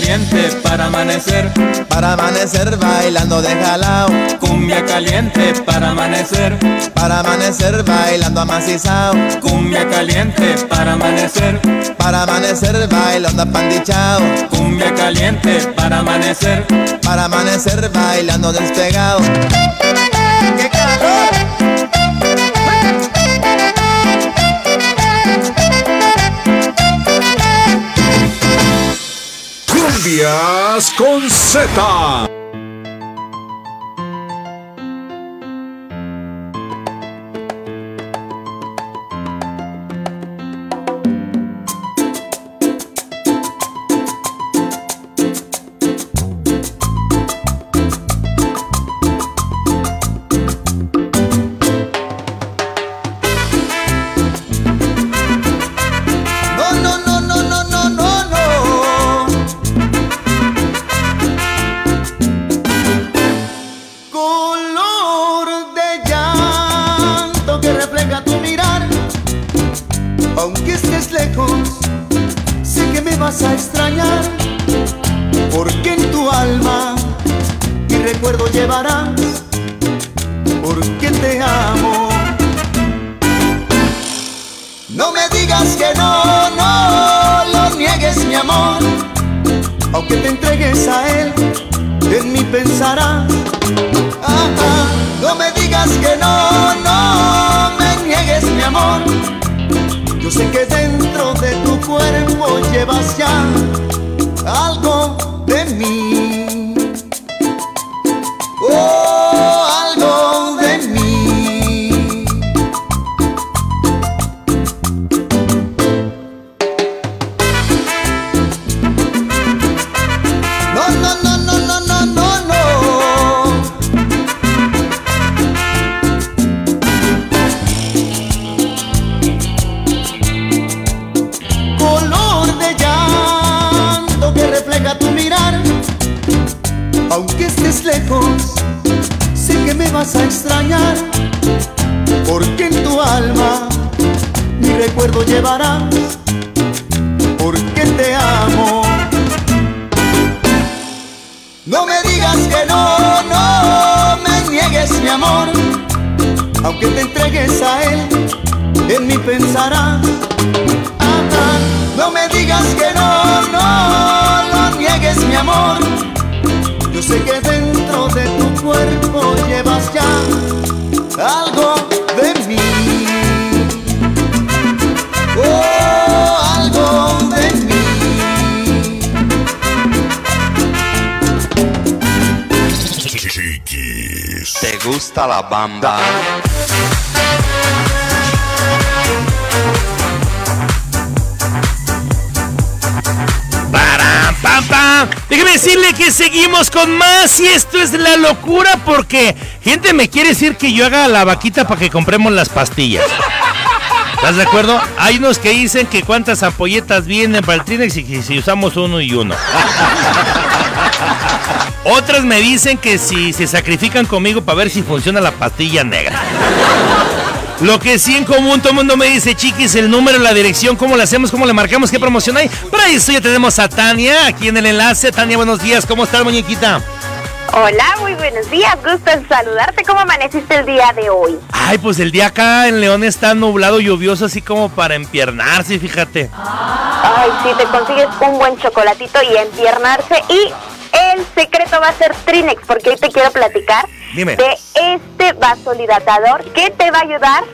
caliente para amanecer, para amanecer bailando de jalao. Cumbia caliente para amanecer, para amanecer bailando amacizao. Cumbia caliente para amanecer, para amanecer bailando apandichao. Cumbia caliente para amanecer, para amanecer bailando despegado. Cumbias con Z. con más y esto es la locura porque gente me quiere decir que yo haga la vaquita para que compremos las pastillas. ¿Estás de acuerdo? Hay unos que dicen que cuántas ampolletas vienen para el Trinex y si usamos uno y uno. Otras me dicen que si se sacrifican conmigo para ver si funciona la pastilla negra. Lo que sí en común, todo el mundo me dice, chiquis, el número, la dirección, cómo le hacemos, cómo le marcamos, qué promoción hay. Por ahí ya tenemos a Tania aquí en el enlace. Tania, buenos días, ¿cómo estás, muñequita? Hola, muy buenos días, gusto en saludarte. ¿Cómo amaneciste el día de hoy? Ay, pues el día acá en León está nublado, lluvioso, así como para empiernarse, fíjate. Ay, sí, te consigues un buen chocolatito y empiernarse. Y el secreto va a ser Trinex, porque hoy te quiero platicar de este vasodilatador que te va a ayudar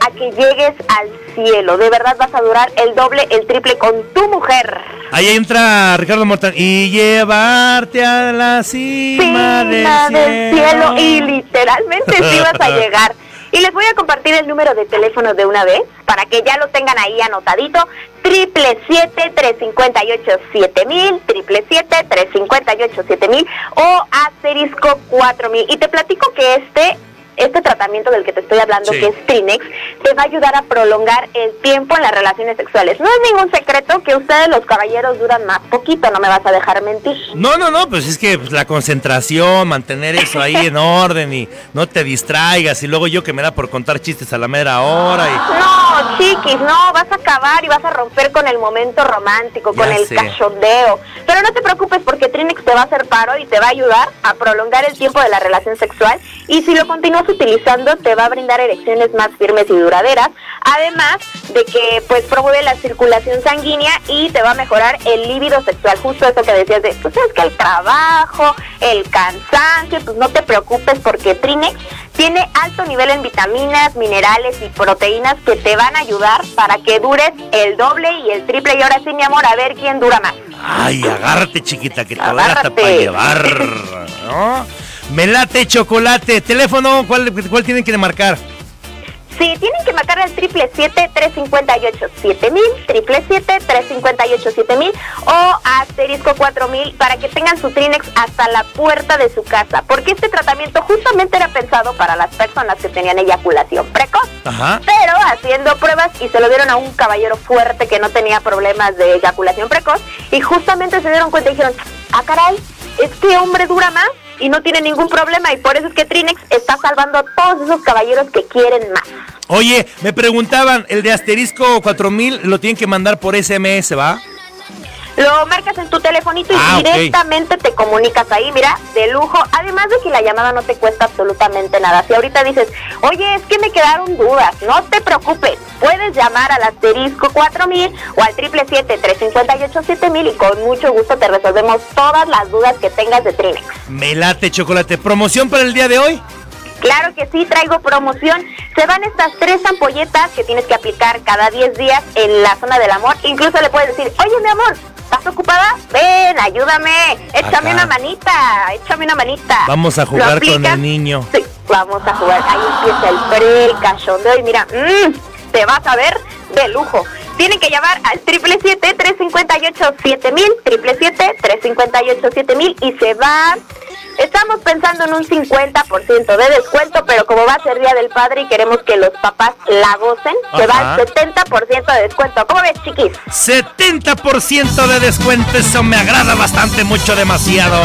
a que llegues al cielo. De verdad vas a durar el doble, el triple con tu mujer. Ahí entra Ricardo Mortán. Y llevarte a la cima, del, cielo. Y literalmente sí vas a llegar. Y les voy a compartir el número de teléfono de una vez para que ya lo tengan ahí anotadito. Triple siete tres cincuenta y ocho siete mil, triple siete tres cincuenta y ocho siete mil o asterisco cuatro mil. Y te platico que este este tratamiento del que te estoy hablando, que es Trinex, te va a ayudar a prolongar el tiempo en las relaciones sexuales. No es ningún secreto que ustedes los caballeros duran más poquito, no me vas a dejar mentir. No, no, no, pues es que pues, la concentración, mantener eso ahí en orden y no te distraigas y luego yo que me da por contar chistes a la mera hora y... No, chiquis, no, vas a acabar y vas a romper con el momento romántico, con el sé. cachondeo. Pero no te preocupes porque Trinex te va a hacer paro y te va a ayudar a prolongar el tiempo de la relación sexual y si lo continúas utilizando te va a brindar erecciones más firmes y duraderas, además de que pues promueve la circulación sanguínea y te va a mejorar el líbido sexual, justo eso que decías de, pues es que el trabajo, el cansancio, pues no te preocupes porque Trinex tiene alto nivel en vitaminas, minerales y proteínas que te van a ayudar para que dures el doble y el triple. Y ahora sí, mi amor, a ver quién dura más. Ay, agárrate, chiquita, que te voy a dar hasta para llevar. ¿no? Me late chocolate. Teléfono, ¿cuál, cuál tienen que marcar? Sí, tienen que marcar al triple siete tres cincuenta y ocho siete mil, triple siete tres cincuenta y ocho siete mil o asterisco cuatro mil para que tengan su Trinex hasta la puerta de su casa, porque este tratamiento justamente era pensado para las personas que tenían eyaculación precoz. Ajá. Pero haciendo pruebas y se lo dieron a un caballero fuerte que no tenía problemas de eyaculación precoz y justamente se dieron cuenta y dijeron, ah caray, este hombre dura más y no tiene ningún problema y por eso es que Trinex está salvando a todos esos caballeros que quieren más. Oye, me preguntaban, el de asterisco 4000 lo tienen que mandar por SMS, ¿va? Lo marcas en tu telefonito y Ah, directamente te comunicas ahí, mira, de lujo. Además de que la llamada no te cuesta absolutamente nada. Si ahorita dices, oye, es que me quedaron dudas, no te preocupes. Puedes llamar al asterisco 4000 o al triple 358 7000 y con mucho gusto te resolvemos todas las dudas que tengas de Trinex. Me late chocolate. ¿Promoción para el día de hoy? Claro que sí, traigo promoción. Se van estas tres ampolletas que tienes que aplicar cada 10 días en la zona del amor. Incluso le puedes decir, oye mi amor, ¿estás ocupada? Ven, ayúdame, échame Acá. una manita, échame una manita. Vamos a ¿Lo jugar con el niño. Sí, vamos a jugar. Ahí empieza el pre, el cachondeo y mira, mm, te vas a ver de lujo. Tienen que llamar al triple siete tres cincuenta y se va. Estamos pensando en un 50% de descuento, pero como va a ser Día del Padre y queremos que los papás la gocen, se va Ajá. al 70% de descuento. ¿Cómo ves, chiquis? 70% de descuento, eso me agrada bastante, mucho, demasiado.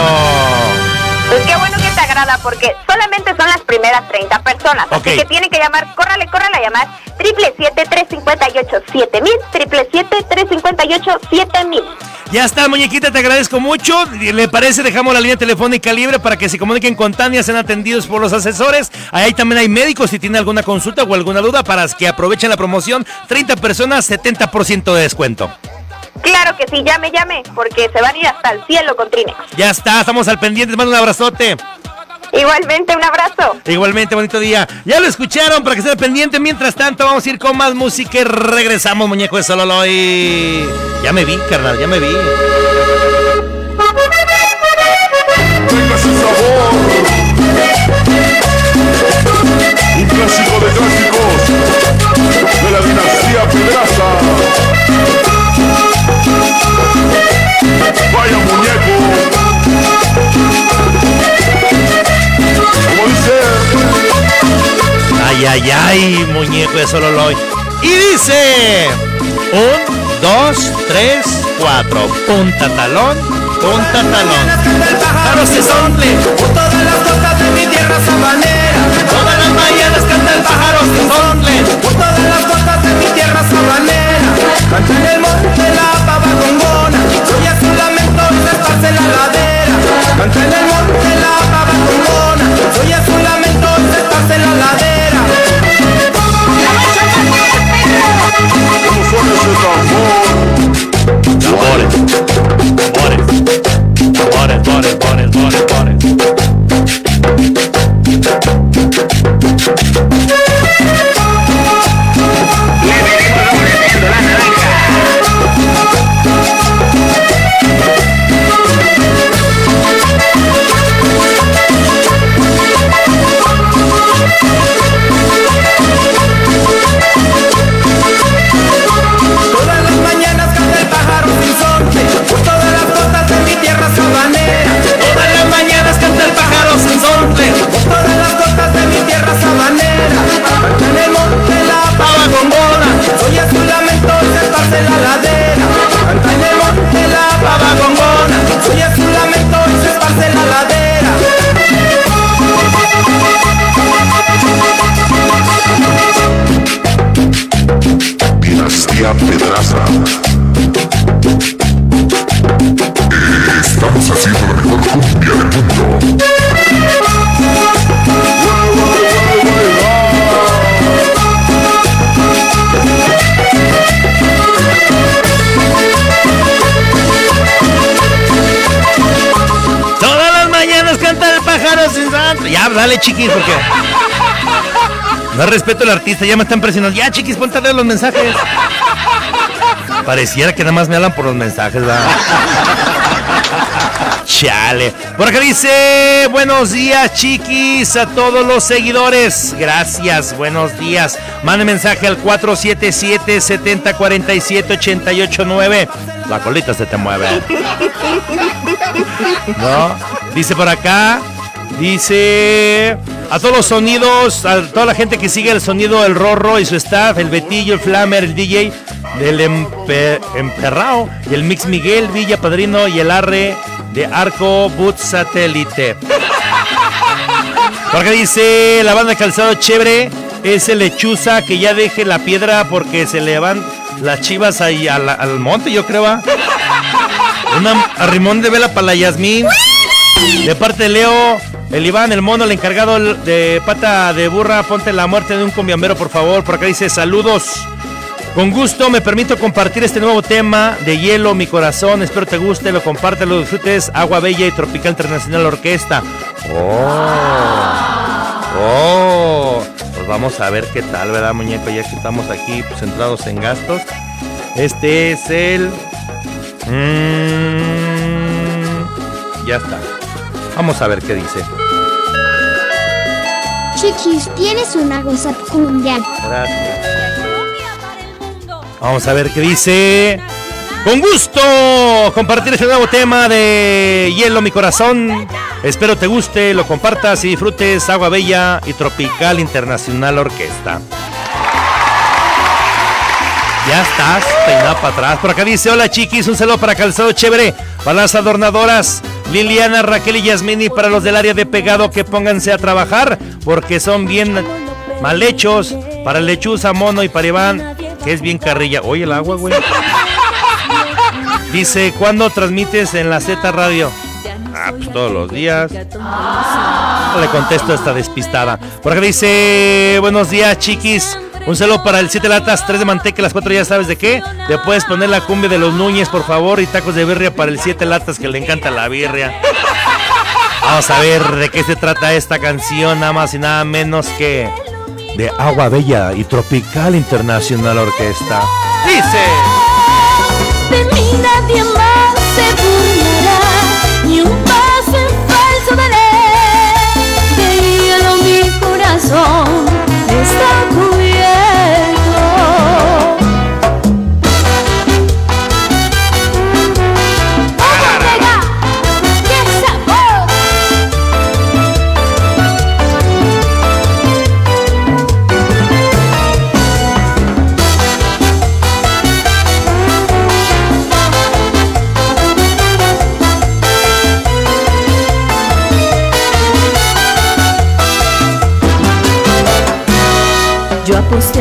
Pues qué bueno que te agrada porque solamente son las primeras 30 personas. Ok. Así que tienen que llamar, córrale, córrale a llamar triple siete tres cincuenta y ocho siete mil, triple siete tres cincuenta y ocho siete mil. Ya está, muñequita, te agradezco mucho. ¿Le parece? Dejamos la línea telefónica libre para que se comuniquen con Tania, sean atendidos por los asesores. Ahí también hay médicos si tienen alguna consulta o alguna duda para que aprovechen la promoción. 30 personas, 70% de descuento. Claro que sí, llame, llame, porque se van a ir hasta el cielo con Trinex. Ya está, estamos al pendiente. Mando un abrazote. Igualmente, un abrazo. Igualmente, bonito día. Ya lo escucharon para que estén pendiente. Mientras tanto, vamos a ir con más música y regresamos, muñeco de Sololoy. Ya me vi, carnal, ya me vi. Venga su sabor. Un clásico de clásicos de la dinastía Pedraza. Ay, ay, muñeco de Sololoy. Y dice: Un, dos, tres, cuatro. Punta talón, punta talón. Pájaros de sontle, Todas las costas de mi tierra sabanera, todas las mañanas canta el pájaro de sontle. por todas las cantar, dale chiquis, porque. No respeto al artista, ya me están presionando. Ya, chiquis, ponte a leer los mensajes. Pareciera que nada más me hablan por los mensajes, ¿verdad? Chale. Por acá dice, buenos días chiquis a todos los seguidores. Gracias, buenos días. Mande mensaje al 477-7047-889. La colita se te mueve. ¿No? Dice por acá, dice a todos los sonidos, a toda la gente que sigue el sonido, el Rorro y su staff, el Betillo, el Flamer, el DJ del Empe- Emperrao y el Mix Miguel, Villa Padrino y el Arre de Arco Boot Satélite. Porque dice la banda de calzado chévere es el lechuza que ya deje la piedra porque se le van las chivas ahí al, al monte, yo creo. ¿va? Una arrimón de vela para la Yasmín. De parte de Leo, el Iván, el mono, el encargado de pata de burra, ponte la muerte de un combiambero, por favor. Por acá dice saludos. Con gusto me permito compartir este nuevo tema de Hielo, mi corazón. Espero te guste, lo comparte, lo disfrutes. Agua Bella y Tropical Internacional Orquesta. Oh. Oh. Pues vamos a ver qué tal, ¿verdad, muñeco? Ya que estamos aquí pues, centrados en gastos. Este es el. Mm, ya está. Vamos a ver qué dice. Chiquis, tienes una goza cumbia. Gracias. Vamos a ver qué dice. Con gusto compartir este nuevo tema de Hielo mi corazón. Espero te guste, lo compartas y disfrutes Agua Bella y Tropical Internacional Orquesta. Ya estás peinado para atrás. Por acá dice, hola chiquis, un saludo para Calzado Chévere, para las adornadoras, Liliana, Raquel y Yasmini, para los del área de pegado que pónganse a trabajar, porque son bien mal hechos, para lechuza, mono y para Iván, que es bien carrilla. Oye el agua, güey. Dice, ¿cuándo transmites en la Z Radio? Ah, pues todos los días. Le contesto a esta despistada. Por acá dice, buenos días chiquis. Un saludo para el 7 latas, 3 de manteca, las 4 ya sabes de qué. Le puedes poner la cumbia de los Núñez, por favor, y tacos de birria para el 7 latas que le encanta la birria. Vamos a ver de qué se trata esta canción, nada más y nada menos que de Agua Bella y Tropical Internacional Orquesta. Dice.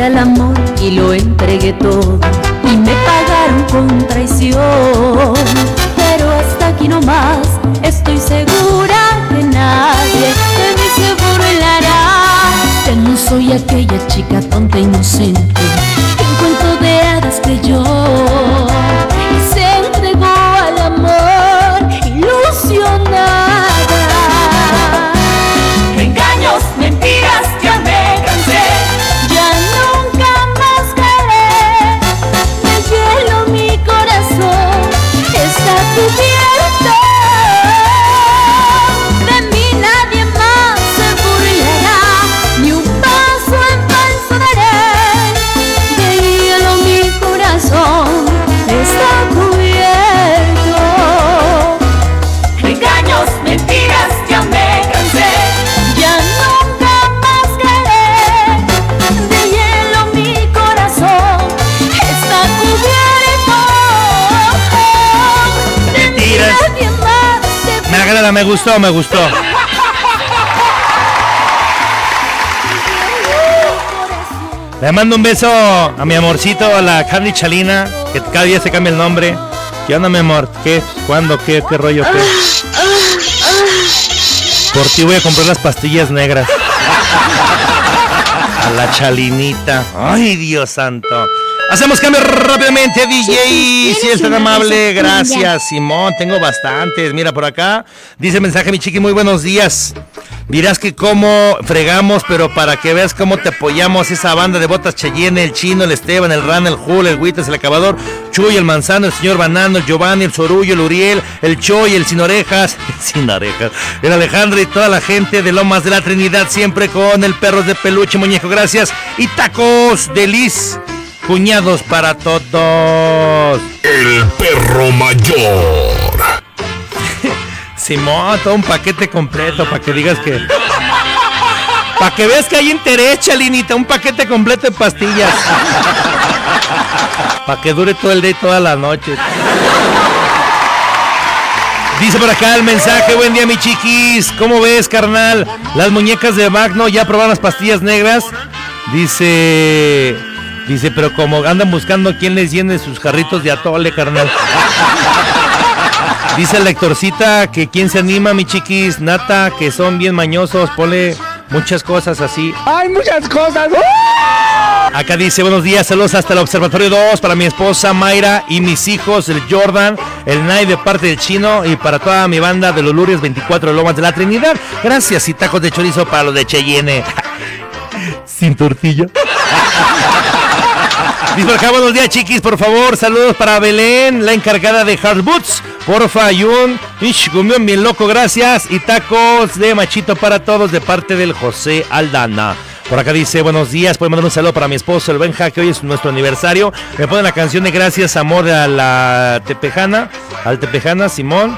Al amor y lo entregué todo y me pagaron con traición. Pero hasta aquí nomás estoy segura que nadie de mí se burlará. Que no soy aquella chica tonta inocente Me gustó, me gustó. Le mando un beso a mi amorcito, a la Candy Chalina, que cada día se cambia el nombre. ¿Qué onda, mi amor? ¿Qué? ¿Cuándo? ¿Qué? ¿Qué rollo? ¿Qué? Por ti voy a comprar las pastillas negras. A la chalinita. Ay, Dios santo. Hacemos cambio rápidamente, DJ. Si es tan amable, gracias, Simón. Tengo bastantes. Mira por acá. Dice el mensaje, mi chiqui, muy buenos días. Dirás que cómo fregamos, pero para que veas cómo te apoyamos esa banda de botas Cheyenne, el Chino, el Esteban, el Ran, el Jul, el Huitas, el Acabador, Chuy, el Manzano, el Señor Banano, el Giovanni, el Sorullo, el Uriel, el Choy, el Sin Orejas, el Sin Orejas, el Alejandro y toda la gente de Lomas de la Trinidad, siempre con el Perros de Peluche, Muñeco, gracias. Y tacos de Liz, cuñados para todos. El perro mayor. Simón, todo un paquete completo para que digas que. Para que veas que hay interés, Chalinita, un paquete completo de pastillas. Para que dure todo el día y toda la noche. Dice por acá el mensaje, buen día mi chiquis, ¿cómo ves carnal? Las muñecas de Magno ya probaron las pastillas negras. Dice, dice, pero como andan buscando quién les llene sus jarritos de atole, carnal. Dice la lectorcita que quién se anima, mi chiquis, nata, que son bien mañosos, pone muchas cosas así. Hay muchas cosas. Acá dice, buenos días, saludos hasta el Observatorio 2 para mi esposa Mayra y mis hijos, el Jordan, el Nai de parte del chino y para toda mi banda de los Lurios 24 de Lomas de la Trinidad. Gracias y tacos de chorizo para los de Cheyenne. Sin tortilla. Acá, buenos días chiquis, por favor, saludos para Belén, la encargada de Hard Boots. Porfa, Yun, Ish, gumión bien loco, gracias. Y tacos de machito para todos de parte del José Aldana. Por acá dice, buenos días, pueden mandar un saludo para mi esposo, el Benja, que hoy es nuestro aniversario. Me ponen la canción de Gracias, Amor a la Tepejana, al Tepejana, Simón.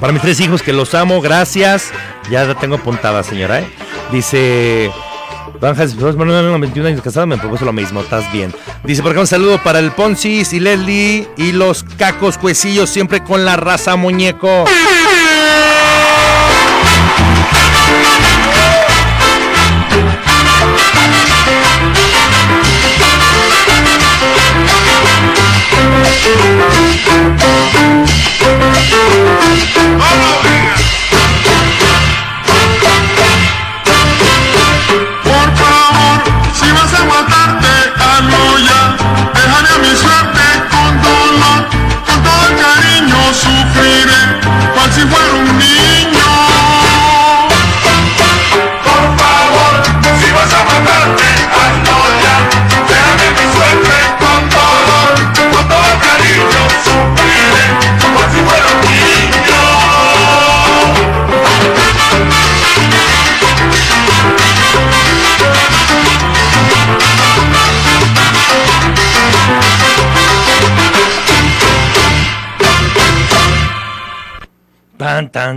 Para mis tres hijos que los amo, gracias. Ya la tengo apuntada, señora, ¿eh? Dice... Manuel, 21 años casado, me propuso lo mismo, estás bien. Dice por acá un saludo para el Poncis y Leslie y los cacos cuecillos, siempre con la raza muñeco.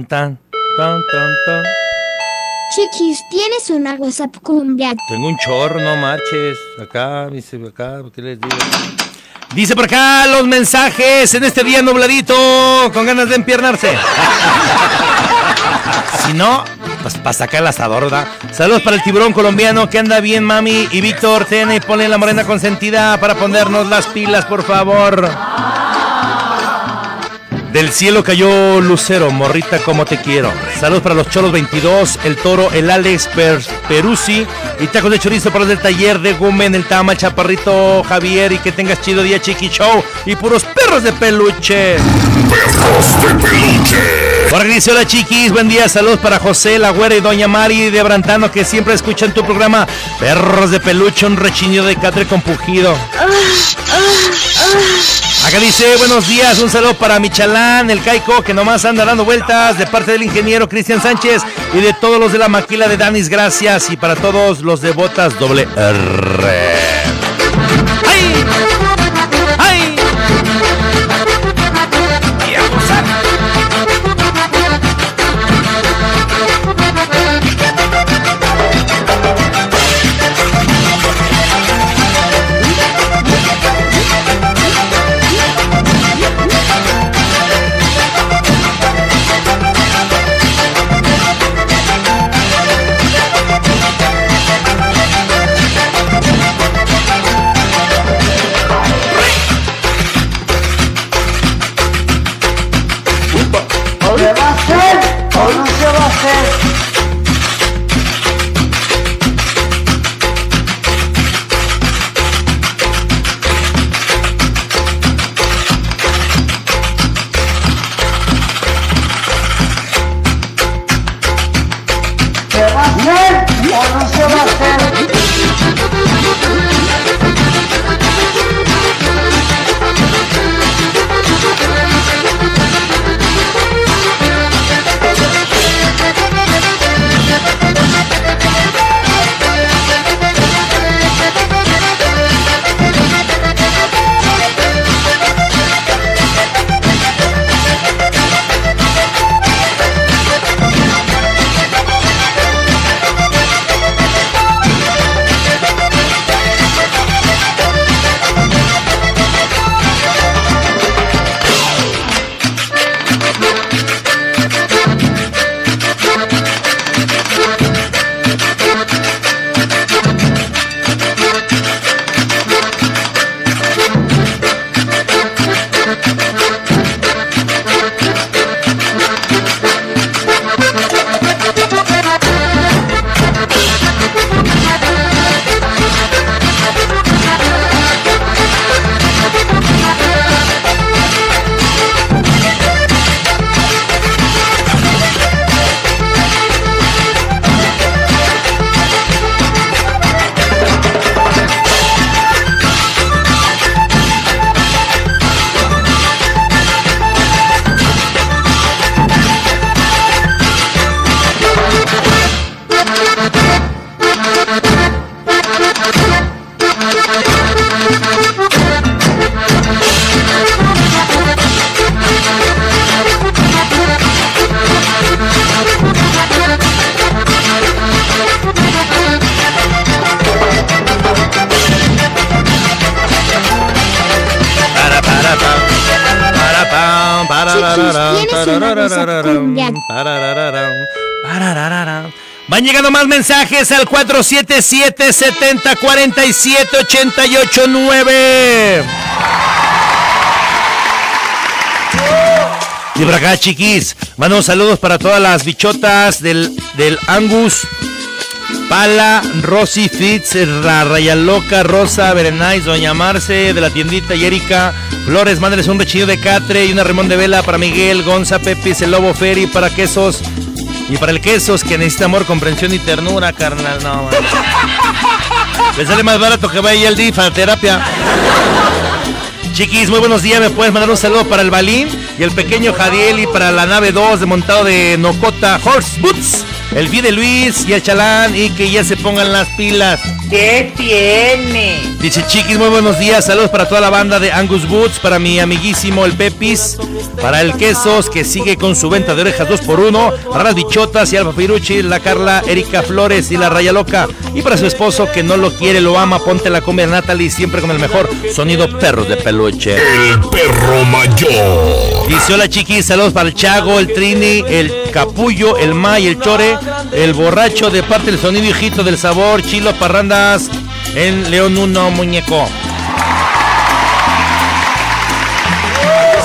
Tan, tan, tan, tan, tan, tan. Chiquis, ¿tienes una WhatsApp cumbia? Tengo un chorro, no marches. Acá, dice acá, ¿qué les digo? Dice por acá los mensajes en este día nubladito, con ganas de empiernarse. si no, pues para sacar el asador, ¿verdad? Saludos para el tiburón colombiano que anda bien, mami. Y Víctor, ten y ponle la morena consentida para ponernos las pilas, por favor. Del cielo cayó Lucero, morrita como te quiero. Saludos para los Cholos 22, el Toro, el Alex Per Peruzzi y tacos de chorizo para los del taller de Gumen, el Tama, Chaparrito Javier y que tengas chido día Chiqui Show y puros perros de peluche. Perros de peluche. Aquí dice, hola chiquis, buen día, saludos para José, la güera y doña Mari de Brantano que siempre escuchan tu programa Perros de Peluche, un rechinido de catre con pujido. Acá dice, buenos días, un saludo para Michalán, el Caico, que nomás anda dando vueltas, de parte del ingeniero Cristian Sánchez y de todos los de la maquila de Danis, gracias, y para todos los de Botas doble R. Yes, I will show. Mensajes al 477 70 47 88 9. Y por acá, chiquis, mando saludos para todas las bichotas del, del Angus, Pala, Rosy Fitz, la Raya Loca, Rosa, Berenice, Doña Marce, de la tiendita y Erika, Flores, mándeles un rechillo de catre y una remón de vela para Miguel, Gonza, Pepis, el Lobo Ferry, para quesos. Y para el quesos que necesita amor, comprensión y ternura, carnal, no, man. Le sale más barato que vaya al DIF a terapia. Chiquis, muy buenos días. Me puedes mandar un saludo para el Balín y el pequeño Jadiel y para la nave 2 de montado de Nocota Horse Boots. El Vide Luis y el Chalán y que ya se pongan las pilas. ¿Qué tiene? Dice Chiquis, muy buenos días. Saludos para toda la banda de Angus Boots, para mi amiguísimo el Pepis, para el Quesos que sigue con su venta de orejas 2x1, para las bichotas y Alfa Piruchi, la Carla, Erika Flores y la Raya Loca. Y para su esposo que no lo quiere, lo ama, ponte la cumbia Natalie siempre con el mejor sonido perros de peluche. El perro mayor. Dice hola chiquis, saludos para el Chago, el Trini, el Capullo, el May, el Chore, el borracho de parte del sonido hijito del sabor, Chilo En León 1, muñeco.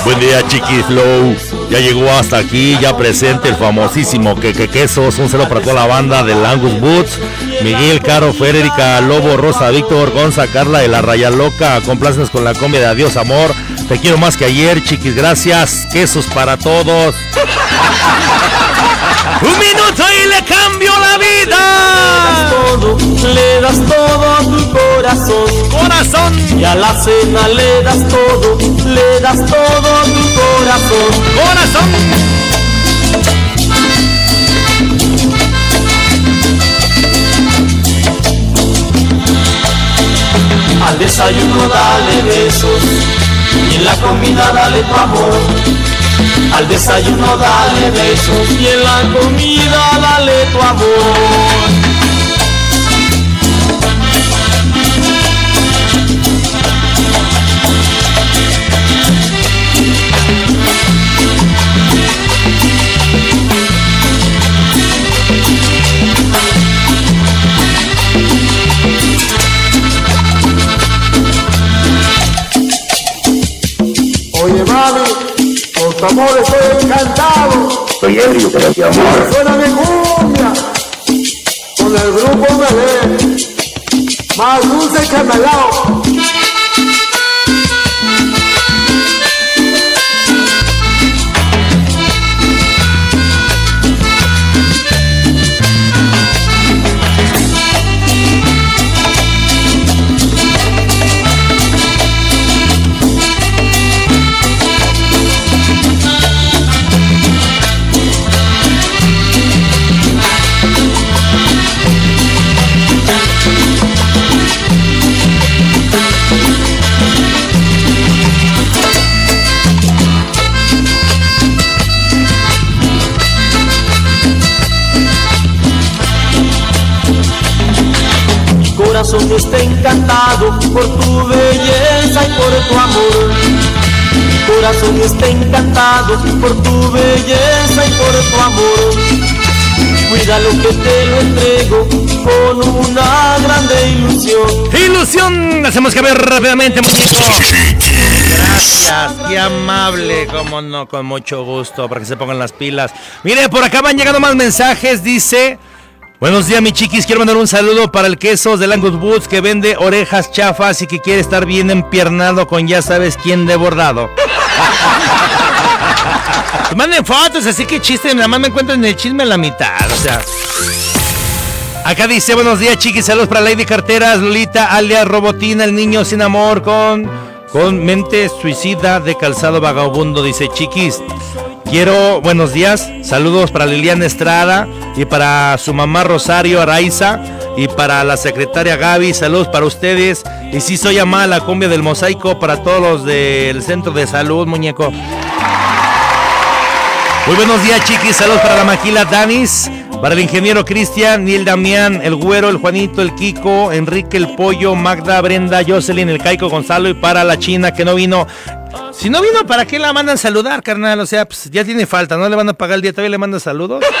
Buen día, Chiquis Flow. Ya llegó hasta aquí, ya presente el famosísimo que, que quesos. Un saludo para toda la banda del Angus Boots. Miguel, Caro, Federica, Lobo, Rosa, Víctor, Gonza, Carla de la Raya Loca. Complacenos con la comida de Adiós Amor. Te quiero más que ayer, chiquis. Gracias. Quesos para todos. le cambio la vida. todo, le das todo a tu corazón. Corazón, Y a la cena le das todo, le das todo a tu corazón. corazón. Al desayuno dale besos y en la comida dale tu amor. Al desayuno dale besos y en la comida dale tu amor. Tu amor estoy encantado. Soy ebrio, pero de amor. Suena mi cumbia con el grupo Melé. Más dulce que melao. Encantado por tu belleza y por tu amor. Mi corazón está encantado por tu belleza y por tu amor. Cuida lo que te lo entrego con una grande ilusión. Ilusión, hacemos que ver rápidamente, muñeco. Gracias, qué amable, como no, con mucho gusto, para que se pongan las pilas. Mire, por acá van llegando más mensajes, dice... Buenos días, mi chiquis. Quiero mandar un saludo para el queso del Angus Woods que vende orejas chafas y que quiere estar bien empiernado con ya sabes quién de bordado. Manden fotos, así que chiste, nada más me encuentran en el chisme a la mitad, o sea. Acá dice, buenos días, chiquis, saludos para Lady Carteras, Lolita, alias Robotina, el niño sin amor, con, con mente suicida de calzado vagabundo, dice, chiquis. Quiero, buenos días, saludos para Liliana Estrada y para su mamá Rosario Araiza y para la secretaria Gaby, saludos para ustedes. Y si soy amada la cumbia del mosaico para todos los del centro de salud, muñeco. Muy buenos días, chiquis. Saludos para la maquila Danis, para el ingeniero Cristian, Niel Damián, el Güero, el Juanito, el Kiko, Enrique, el Pollo, Magda, Brenda, Jocelyn, el Caico Gonzalo y para la China que no vino. Si no vino, ¿para qué la mandan saludar, carnal? O sea, pues ya tiene falta, ¿no le van a pagar el día? ¿Todavía le mandan saludos?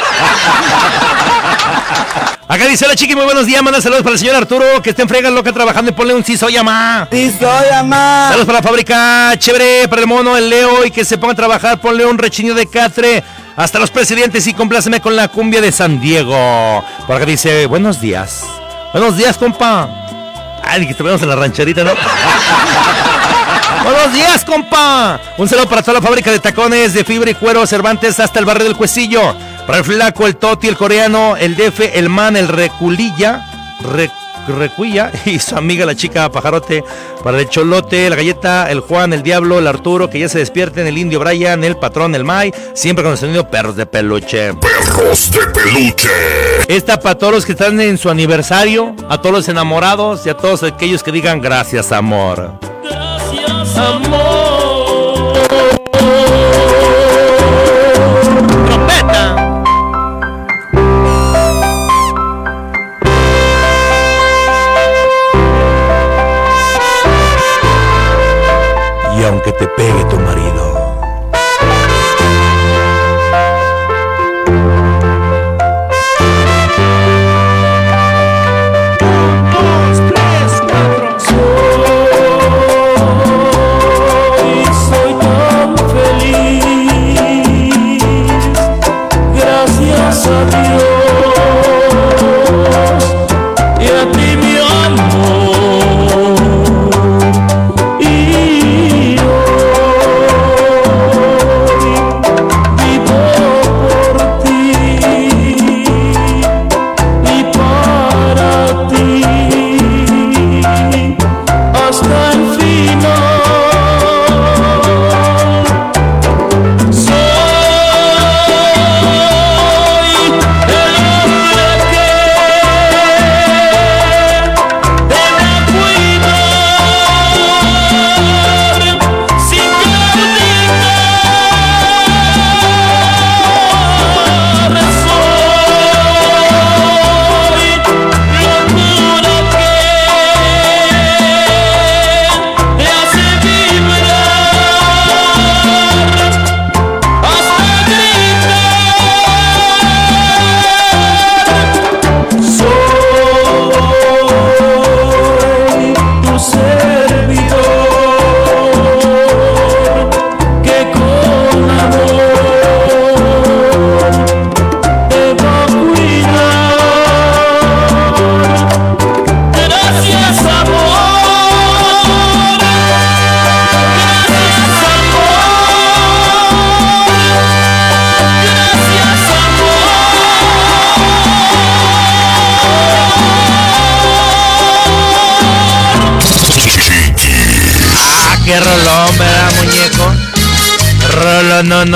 Acá dice la chiqui, muy buenos días, manda saludos para el señor Arturo, que está en frega loca trabajando y ponle un sí soy ama. Sí soy ama. Saludos para la fábrica, chévere, para el mono, el Leo, y que se ponga a trabajar, ponle un rechinido de catre. Hasta los presidentes y compláceme con la cumbia de San Diego. Por acá dice, buenos días. Buenos días, compa. Ay, que te vemos en la rancherita, ¿no? Buenos días, compa. Un saludo para toda la fábrica de tacones de fibra y cuero Cervantes hasta el barrio del Cuestillo. Para el flaco, el toti, el coreano, el defe, el man, el reculilla, Re- recuilla y su amiga la chica pajarote. Para el cholote, la galleta, el Juan, el diablo, el Arturo, que ya se despierten, el indio Brian, el patrón, el Mai, siempre con el sonido perros de peluche. Perros de peluche. Esta para todos los que están en su aniversario, a todos los enamorados y a todos aquellos que digan gracias, amor. Gracias, amor. Aunque te pegue tu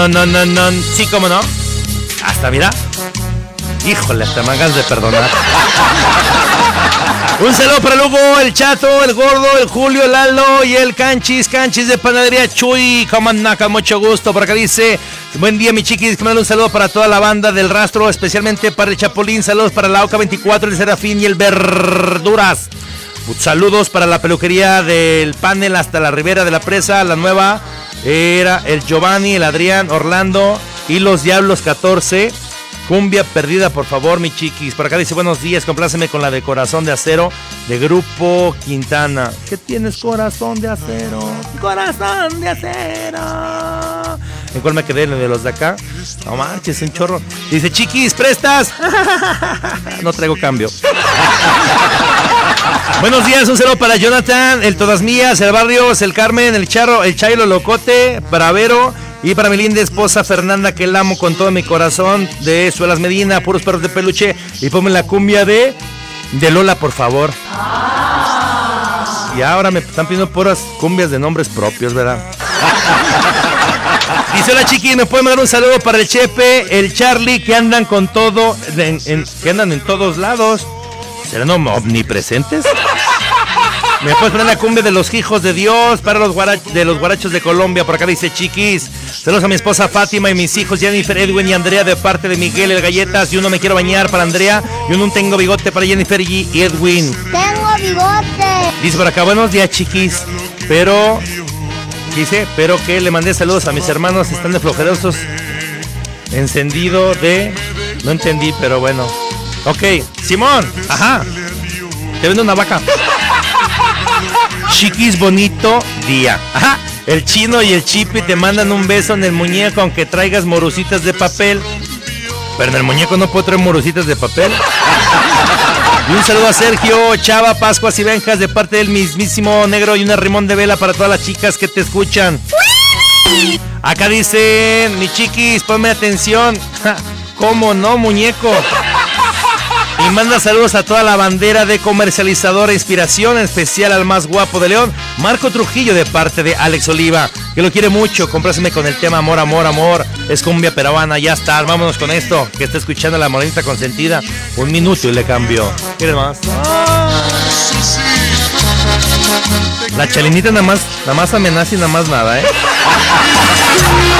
no, no, no, no. Sí, cómo no. Hasta mira. Híjole, hasta mangas de perdonar. Un saludo para Lugo, el Chato, el Gordo, el Julio, el Aldo y el Canchis, Canchis de Panadería Chuy. Con mucho gusto. Por acá dice, buen día, mi chiquis. Que me un saludo para toda la banda del rastro, especialmente para el Chapulín. Saludos para la Oca 24, el Serafín y el Verduras. Saludos para la peluquería del panel hasta la ribera de la presa, la nueva. Era el Giovanni, el Adrián, Orlando y los Diablos 14. Cumbia perdida, por favor, mi chiquis. Por acá dice buenos días, compláceme con la de Corazón de Acero de Grupo Quintana. ¿Qué tienes corazón de acero? Corazón de acero. ¿En cuál me quedé? ¿En el de los de acá? No manches, un chorro. Dice, chiquis, ¿prestas? no traigo cambio. Buenos días, un saludo para Jonathan, el Todas Mías, el Barrios, el Carmen, el Charro, el Chairo Locote, Bravero y para mi linda esposa Fernanda, que la amo con todo mi corazón, de Suelas Medina, puros perros de peluche. Y ponme la cumbia de, de Lola, por favor. Y ahora me están pidiendo puras cumbias de nombres propios, ¿verdad? Dice hola chiqui, me puede mandar un saludo para el Chepe, el Charlie, que andan con todo, en- que andan en todos lados. ¿Serán om- omnipresentes? Me puedes poner la cumbia de los hijos de Dios para los de los guarachos de Colombia. Por acá dice chiquis. Saludos a mi esposa Fátima y mis hijos Jennifer, Edwin y Andrea de parte de Miguel el Galletas. Y uno me quiero bañar para Andrea. Y uno tengo bigote para Jennifer y Edwin. Tengo bigote. Dice por acá, buenos días chiquis. Pero ¿Qué dice? Pero que le mandé saludos a mis hermanos, están de flojerosos. Encendido de. No entendí, pero bueno. Ok, Simón, ajá. Te vendo una vaca. Chiquis, bonito día. Ajá. El chino y el chipi te mandan un beso en el muñeco aunque traigas morusitas de papel. Pero en el muñeco no puedo traer morusitas de papel. Y un saludo a Sergio, Chava, Pascuas y Benjas de parte del mismísimo negro y una rimón de vela para todas las chicas que te escuchan. Acá dicen, mi chiquis, ponme atención. ¿Cómo no, muñeco? Y manda saludos a toda la bandera de comercializadora Inspiración, en especial al más guapo de León, Marco Trujillo, de parte de Alex Oliva, que lo quiere mucho. Compláseme con el tema Amor, Amor, Amor. Es cumbia peruana, ya está. Vámonos con esto, que está escuchando la morenita consentida. Un minuto y le cambio. ¿Quieres más? La chalinita nada más, nada más amenaza y nada más nada, ¿eh?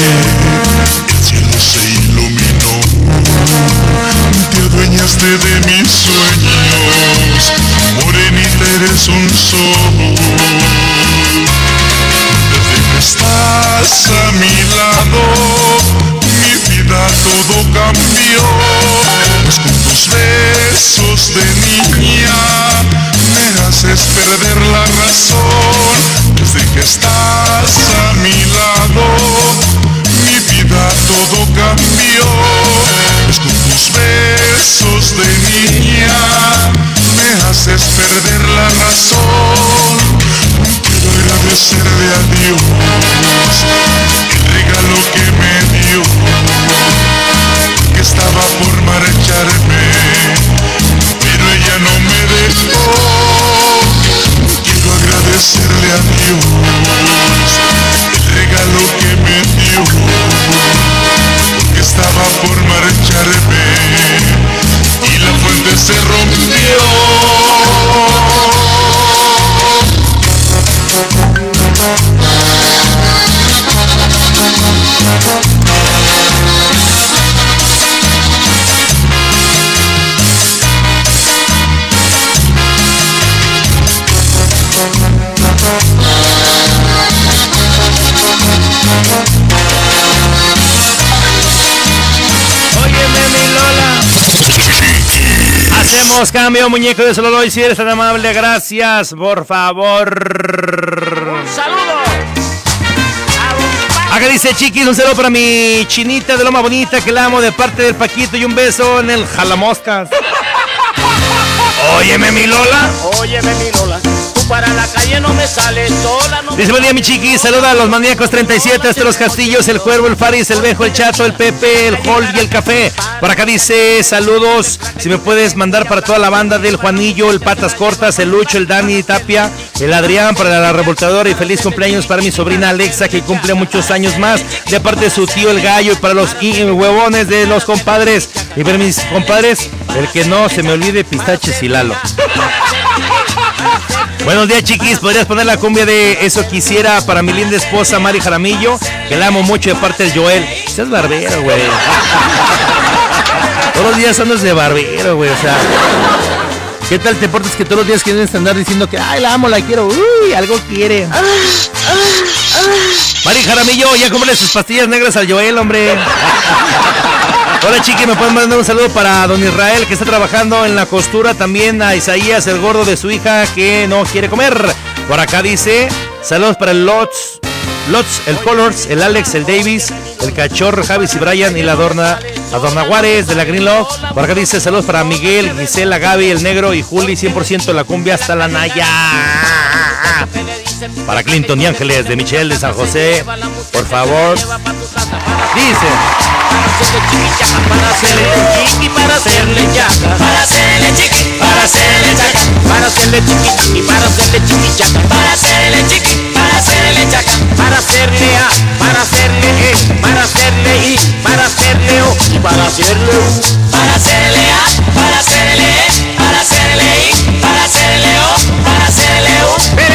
el cielo se iluminó, te adueñaste de mis sueños, morenita eres un sol. Desde que estás a mi lado, vida todo cambió, pues con tus besos de niña me haces perder la razón. Desde que estás a mi lado, mi vida todo cambió. Pues con tus besos de niña me haces perder la razón. Quiero agradecerle a Dios el regalo que me dio, que estaba por marcharme, pero ella no me dejó. Quiero agradecerle a Dios el regalo que me dio, que estaba por marcharme y la fuente se rompió. Hacemos cambio, muñeco de solo doy. Si eres tan amable, gracias, por favor. ¡Saludos! Acá dice Chiquis, un saludo para mi chinita de Loma Bonita que la amo de parte del Paquito y un beso en el jalamoscas. Óyeme, mi Lola. Óyeme, mi Lola. Para la calle no me sales sola. No Dice buen día mi chiqui, saluda a los maníacos 37, hasta los castillos, el cuervo, el faris, el bejo, el chato, el pepe, el hall y el café. Por acá dice saludos, si me puedes mandar para toda la banda del Juanillo, el Patas Cortas, el Lucho, el Dani Tapia, el Adrián, para la revoltadora y feliz cumpleaños para mi sobrina Alexa que cumple muchos años más, de parte de su tío el gallo y para los huevones de los compadres. Y para mis compadres, el que no se me olvide pistaches y Lalo. Buenos días, chiquis. ¿Podrías poner la cumbia de Eso Quisiera para mi linda esposa Mari Jaramillo? Que la amo mucho de parte de Joel. Seas barbero, güey. Todos los días andas de barbero, güey. O sea, ¿qué tal te portas que todos los días quieres andar diciendo que, ay, la amo, la quiero? Uy, algo quiere. Mari Jaramillo, ya cómprale sus pastillas negras al Joel, hombre. Hola chiqui, me pueden mandar un saludo para don Israel que está trabajando en la costura, también a Isaías, el gordo de su hija que no quiere comer. Por acá dice, saludos para el Lots, Lots, el Colors, el Alex, el Davis, el Cachorro, Javis y Brian y la Adorna, Adorna Juárez de la Green Love. Por acá dice saludos para Miguel, Gisela, Gaby, el Negro y Juli, 100% la cumbia hasta la Naya. Para Clinton y Ángeles de Michelle de San José, por favor. Dice. para hacerle chiqui, para hacerle chaca, para hacerle chiqui, para hacerle chaca, para hacerle chiqui chiqui, para hacerle chiqui chaca, para hacerle chiqui, para hacerle chaca, para hacerle a, para hacerle e, para hacerle i, para hacerle y para hacerle u, para hacerle para hacerle e, para hacerle para hacerle para hacerle.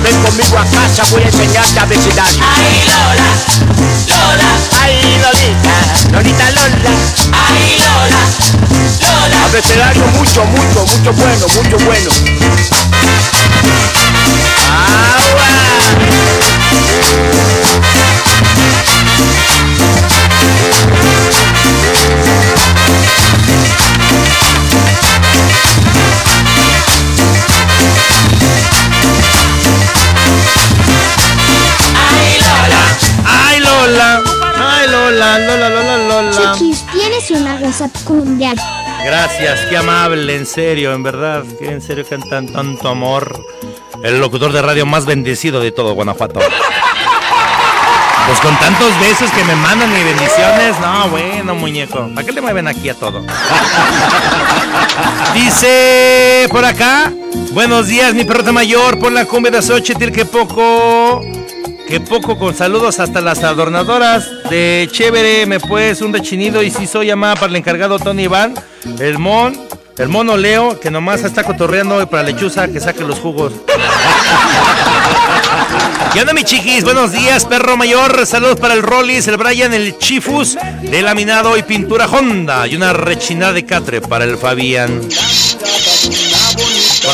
ven conmigo a casa, voy a enseñarte a abecedario. Ay, Lola, Lola. Ay, Lolita, Lolita, Lola. Ay, Lola, Lola. Abecedario mucho, mucho, mucho bueno, mucho bueno. Gracias, qué amable, en serio, en verdad, que en serio cantan tanto amor. El locutor de radio más bendecido de todo Guanajuato. Pues con tantos besos que me mandan y bendiciones, no, bueno, muñeco. ¿Para qué le mueven aquí a todo? Dice por acá, buenos días, mi perrota mayor, por la cumbia de Xochitl, que poco, que poco con saludos hasta las adornadoras de Chévere, me puedes un rechinido y si soy llamada para el encargado Tony Iván, el mon, el mono Leo, que nomás está cotorreando y para lechuza que saque los jugos. ¿Qué onda, mi chiquis? Buenos días, perro mayor. Saludos para el Rollis, el Brian, el Chifus, de laminado y pintura Honda. Y una rechinada de catre para el Fabián.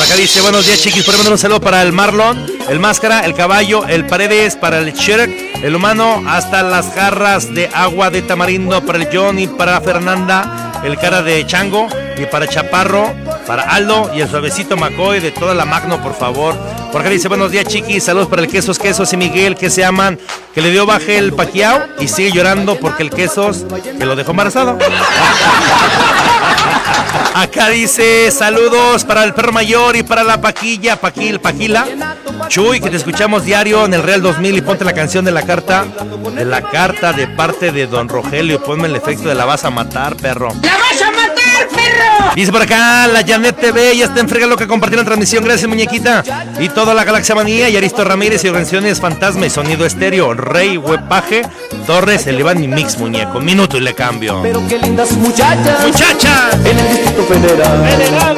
Acá dice, buenos días, chiquis. Por mandar un saludo para el Marlon, el Máscara, el Caballo, el Paredes, para el Shrek, el Humano, hasta las jarras de agua de tamarindo para el Johnny, para Fernanda, el Cara de Chango, y para Chaparro, para Aldo y el suavecito McCoy de toda la Magno, por favor. Por acá dice, buenos días, chiquis. Saludos para el Quesos Quesos y Miguel, que se aman, que le dio baje el paquiao y sigue llorando porque el Quesos que lo dejó embarazado. Acá dice saludos para el perro mayor y para la paquilla, paquil, paquila. Chuy, que te escuchamos diario en el Real 2000 y ponte la canción de la carta, de la carta de parte de Don Rogelio ponme el efecto de la vas a matar, perro. ¡La vas a matar, perro! Dice por acá, la Janet TV, ya está en frega lo que compartió la transmisión, gracias muñequita. Y toda la Galaxia Manía y Aristo Ramírez y Organizaciones Fantasma y Sonido Estéreo, Rey, Huepaje, Torres, el Iván y Mix, muñeco. Minuto y le cambio. Pero qué lindas muchachas. Muchachas. En el Distrito Federal. Federal.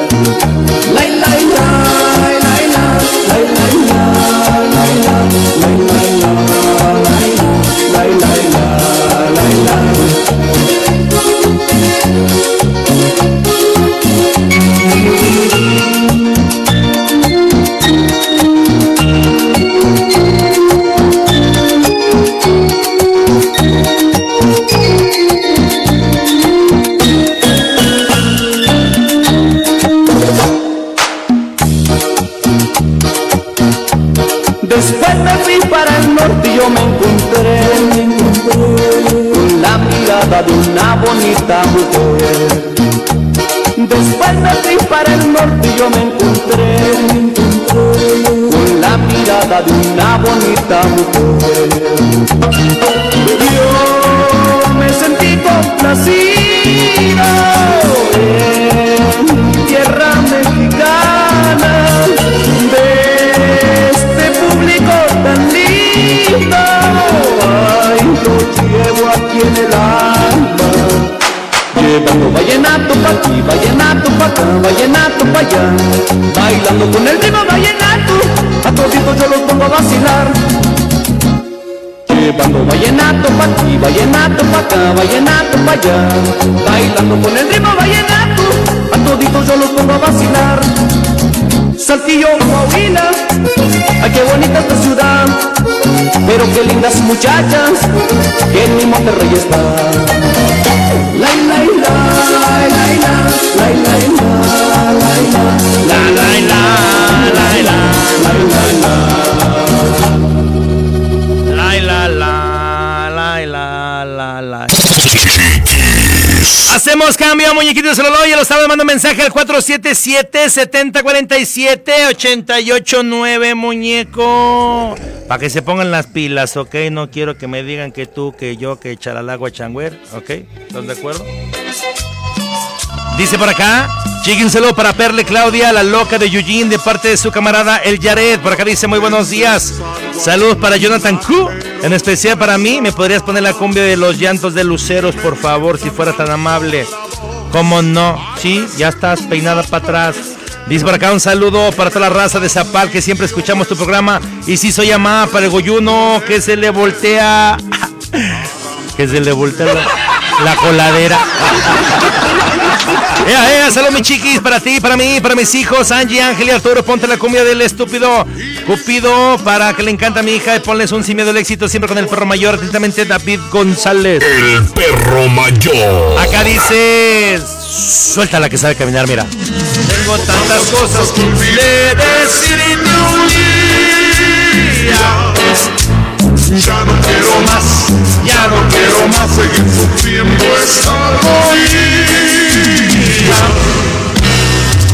La, la, la, la, la, la, la, la, la, la, fui para el norte y yo me encontré con la mirada de una bonita mujer. Después me fui para el norte y yo me encontré con la mirada de una bonita mujer. Yo me sentí complacido Llevando vallenato pa' aquí, vallenato pa' acá, vallenato pa' allá. Bailando con el ritmo vallenato, a toditos yo los pongo a vacilar. Llevando vallenato pa' aquí, vallenato pa' acá, vallenato pa' allá. Bailando con el ritmo vallenato, a toditos yo los pongo a vacilar. Saltillo, Coahuila, ay qué bonita esta ciudad. Pero qué lindas muchachas que en mi Monterrey está Hacemos cambio, muñequitos, se lo doy. Ya lo estaba mando mensaje al 477-7047-889, muñeco. Para que se pongan las pilas, ¿ok? No quiero que me digan que tú, que yo, que Charalagua Changüer, ¿ok? ¿Están de acuerdo? Dice por acá, chíquenselo para Perle Claudia, la loca de Eugene, de parte de su camarada El Yared. Por acá dice, muy buenos días. Saludos para Jonathan Q. En especial para mí, ¿me podrías poner la cumbia de los llantos de luceros, por favor, si fuera tan amable? ¿Cómo no? Sí, ya estás peinada para atrás. Dice por acá un saludo para toda la raza de Zapal que siempre escuchamos tu programa. Y si soy amada para el goyuno que se le voltea. que se le voltea la, la coladera. Ea, ea, salud mi chiquis, para ti, para mí, para mis hijos, Angie, Ángel y Arturo, ponte la cumbia del estúpido Cupido, para que le encanta a mi hija y ponles un sin miedo al éxito, siempre con el perro mayor, atentamente David González. El perro mayor. Acá dice, suelta la que sabe caminar, mira. Tengo tantas cosas que de decirte un día. Ya no quiero más, ya no quiero más seguir sufriendo esta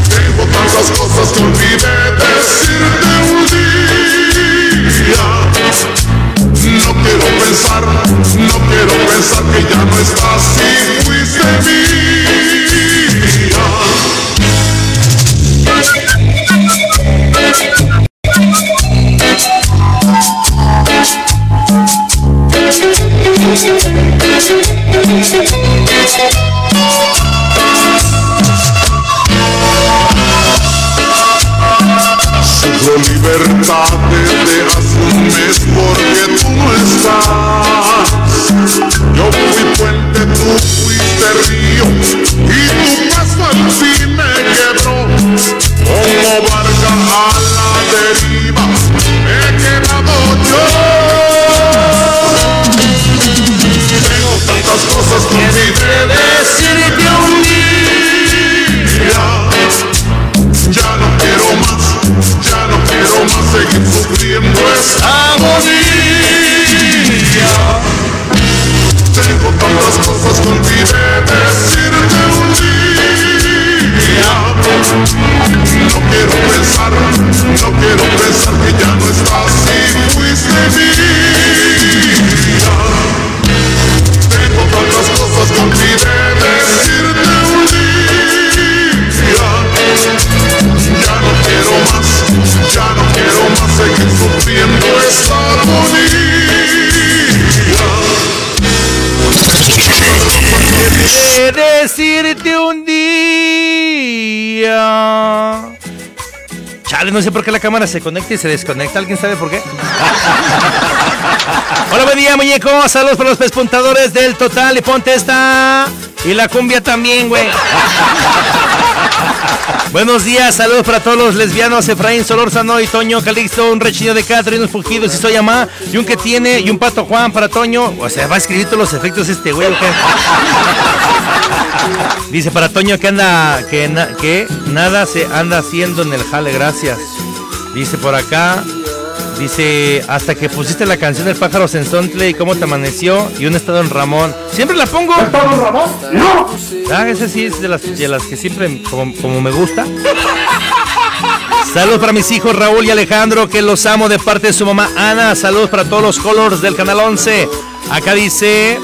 Tengo tantas cosas que olvidé decirte un día. No quiero pensar, no quiero pensar que ya no estás y fuiste Sufro no sé por qué la cámara se conecta y se desconecta. ¿Alguien sabe por qué? Hola, buen día, muñeco. Saludos para los pespuntadores del Total. Y ponte esta. Y la cumbia también, güey. Buenos días, saludos para todos los lesbianos, Efraín Solórzano y Toño Calixto, un rechino de Catherine, unos fugidos y soy amá, y un que tiene, y un pato Juan para Toño. O sea, va a escribir todos los efectos este güey, ¿o? Dice para Toño que anda, que, na- que nada se anda haciendo en el jale, gracias. Dice por acá, dice, hasta que pusiste la canción del pájaro sensontle y cómo te amaneció, y un estado en Ramón. Siempre la pongo. ¿Estado en Ramón? No. Ah, esa sí es de las, de las que siempre, como, como me gusta. Saludos para mis hijos Raúl y Alejandro, que los amo de parte de su mamá Ana. Saludos para todos los colors del canal 11. Acá dice,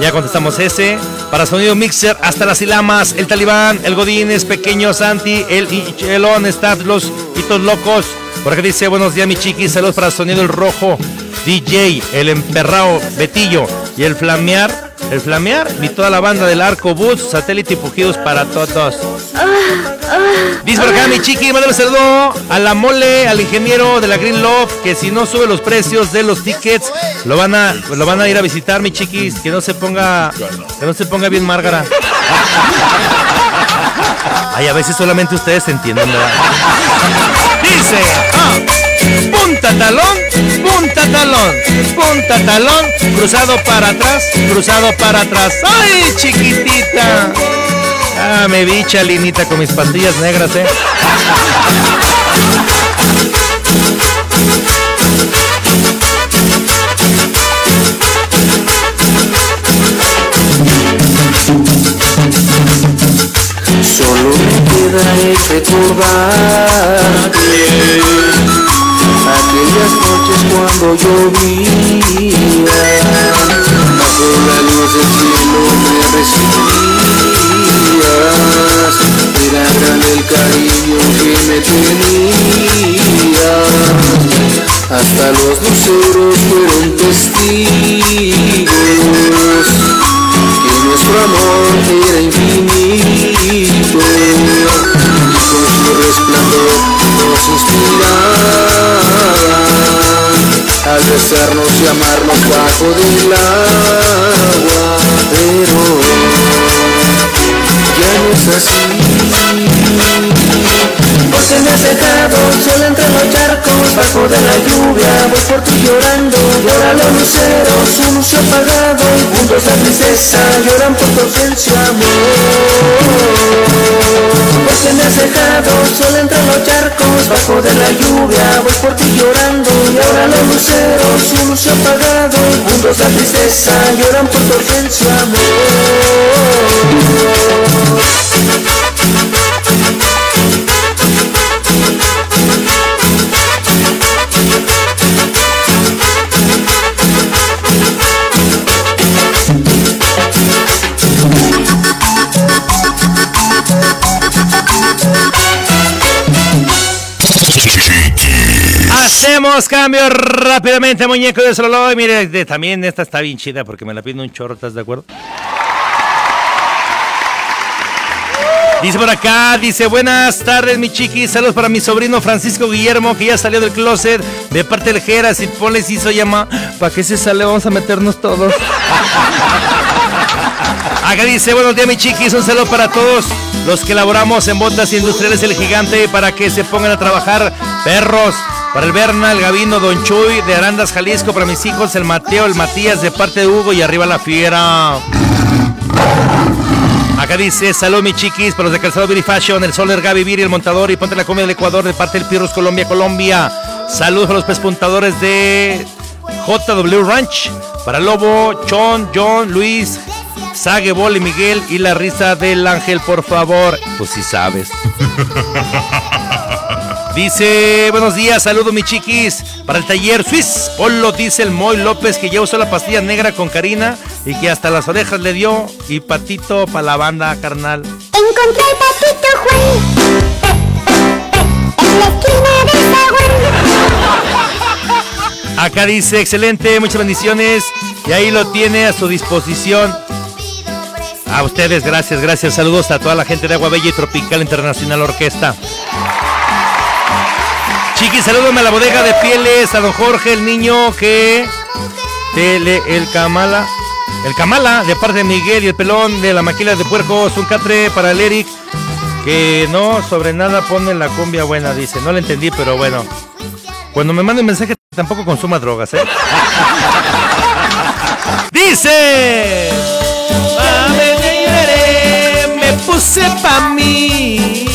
ya contestamos ese. Para sonido mixer, hasta las Ilamas, el Talibán, el Godínez, Pequeño Santi, el Elon, Staff, los hitos locos. Por acá dice, buenos días mi chiquis, saludos para sonido el rojo, DJ, el emperrao, Betillo y el flamear. El flamear y toda la banda del Arco Boots, satélite y pujidos para todos. Dice por acá mi chiqui, mándale saludo a la mole, al ingeniero de la Green Love, que si no sube los precios de los tickets, lo van a, lo van a ir a visitar, mi chiquis, que no se ponga, que no se ponga bien márgara. Ay, a veces solamente ustedes entienden, ¿verdad? Dice, ah, punta talón, punta talón, punta talón, cruzado para atrás, cruzado para atrás. ¡Ay, chiquitita! Ah, me vi chalinita con mis pastillas negras, ¿eh? Solo me queda recordarte aquellas noches cuando llovía bajo la luz del cielo me recibías. Era grande el cariño que me tenías. Hasta los luceros fueron testigos que nuestro amor era infinito. Y con su amarnos bajo del agua, pero ya no es así. Porque me has dejado solo entre los charcos, bajo de la lluvia, voy por ti llorando, llora los luceros, su lucio apagado, y juntos la tristeza, lloran por tu ausencia, amor. Porque me has dejado solo entre los charcos, bajo de la lluvia, voy por ti llorando, ahora los luceros, su lucio apagado, y juntos la tristeza, lloran por tu ausencia, Hacemos cambio rápidamente, muñeco de solo. Y mire, de- también esta está bien chida porque me la pide un chorro, ¿estás de acuerdo? Dice por acá, dice, buenas tardes, mi chiquis. Saludos para mi sobrino Francisco Guillermo, que ya salió del closet de parte del Jeras. Y ponle si hizo llama. ¿Para qué se sale? Vamos a meternos todos. Acá dice, buenos días, mi chiquis. Un saludo para todos los que laboramos en botas industriales El Gigante para que se pongan a trabajar perros. Para el Berna, el Gavino, Don Chuy de Arandas, Jalisco. Para mis hijos, el Mateo, el Matías de parte de Hugo y arriba la fiera. Acá dice, salud mi chiquis, para los de Calzado Beauty Fashion, el Soler Gaby Viri, el montador y ponte la comida del Ecuador de parte del Pirros Colombia, Colombia. Saludos a los pespuntadores de JW Ranch, para Lobo, Chon, John, Luis, Sague, Bol y Miguel y la risa del ángel, por favor. Pues si sabes. Dice, buenos días, saludos mi chiquis. Para el taller Swiss, Polo dice el Moy López que ya usó la pastilla negra con Karina y que hasta las orejas le dio. Y patito para la banda, carnal. Encontré el patito Juan en la esquina zaguán. Acá dice, excelente, muchas bendiciones. Y ahí lo tiene a su disposición. A ustedes, gracias, gracias. Saludos a toda la gente de Agua Bella y Tropical Internacional Orquesta. Chiquis, salúdame a la bodega de pieles, a don Jorge, el niño que... Tele, el Camala. El Camala, de parte de Miguel y el pelón de la maquila de puercos. Un catre para el Eric, que no sobre nada pone la cumbia buena, dice. No le entendí, pero bueno. Cuando me manden mensaje, tampoco consuma drogas, ¿eh? Dice. "Ave de lloraré, me puse pa' mí.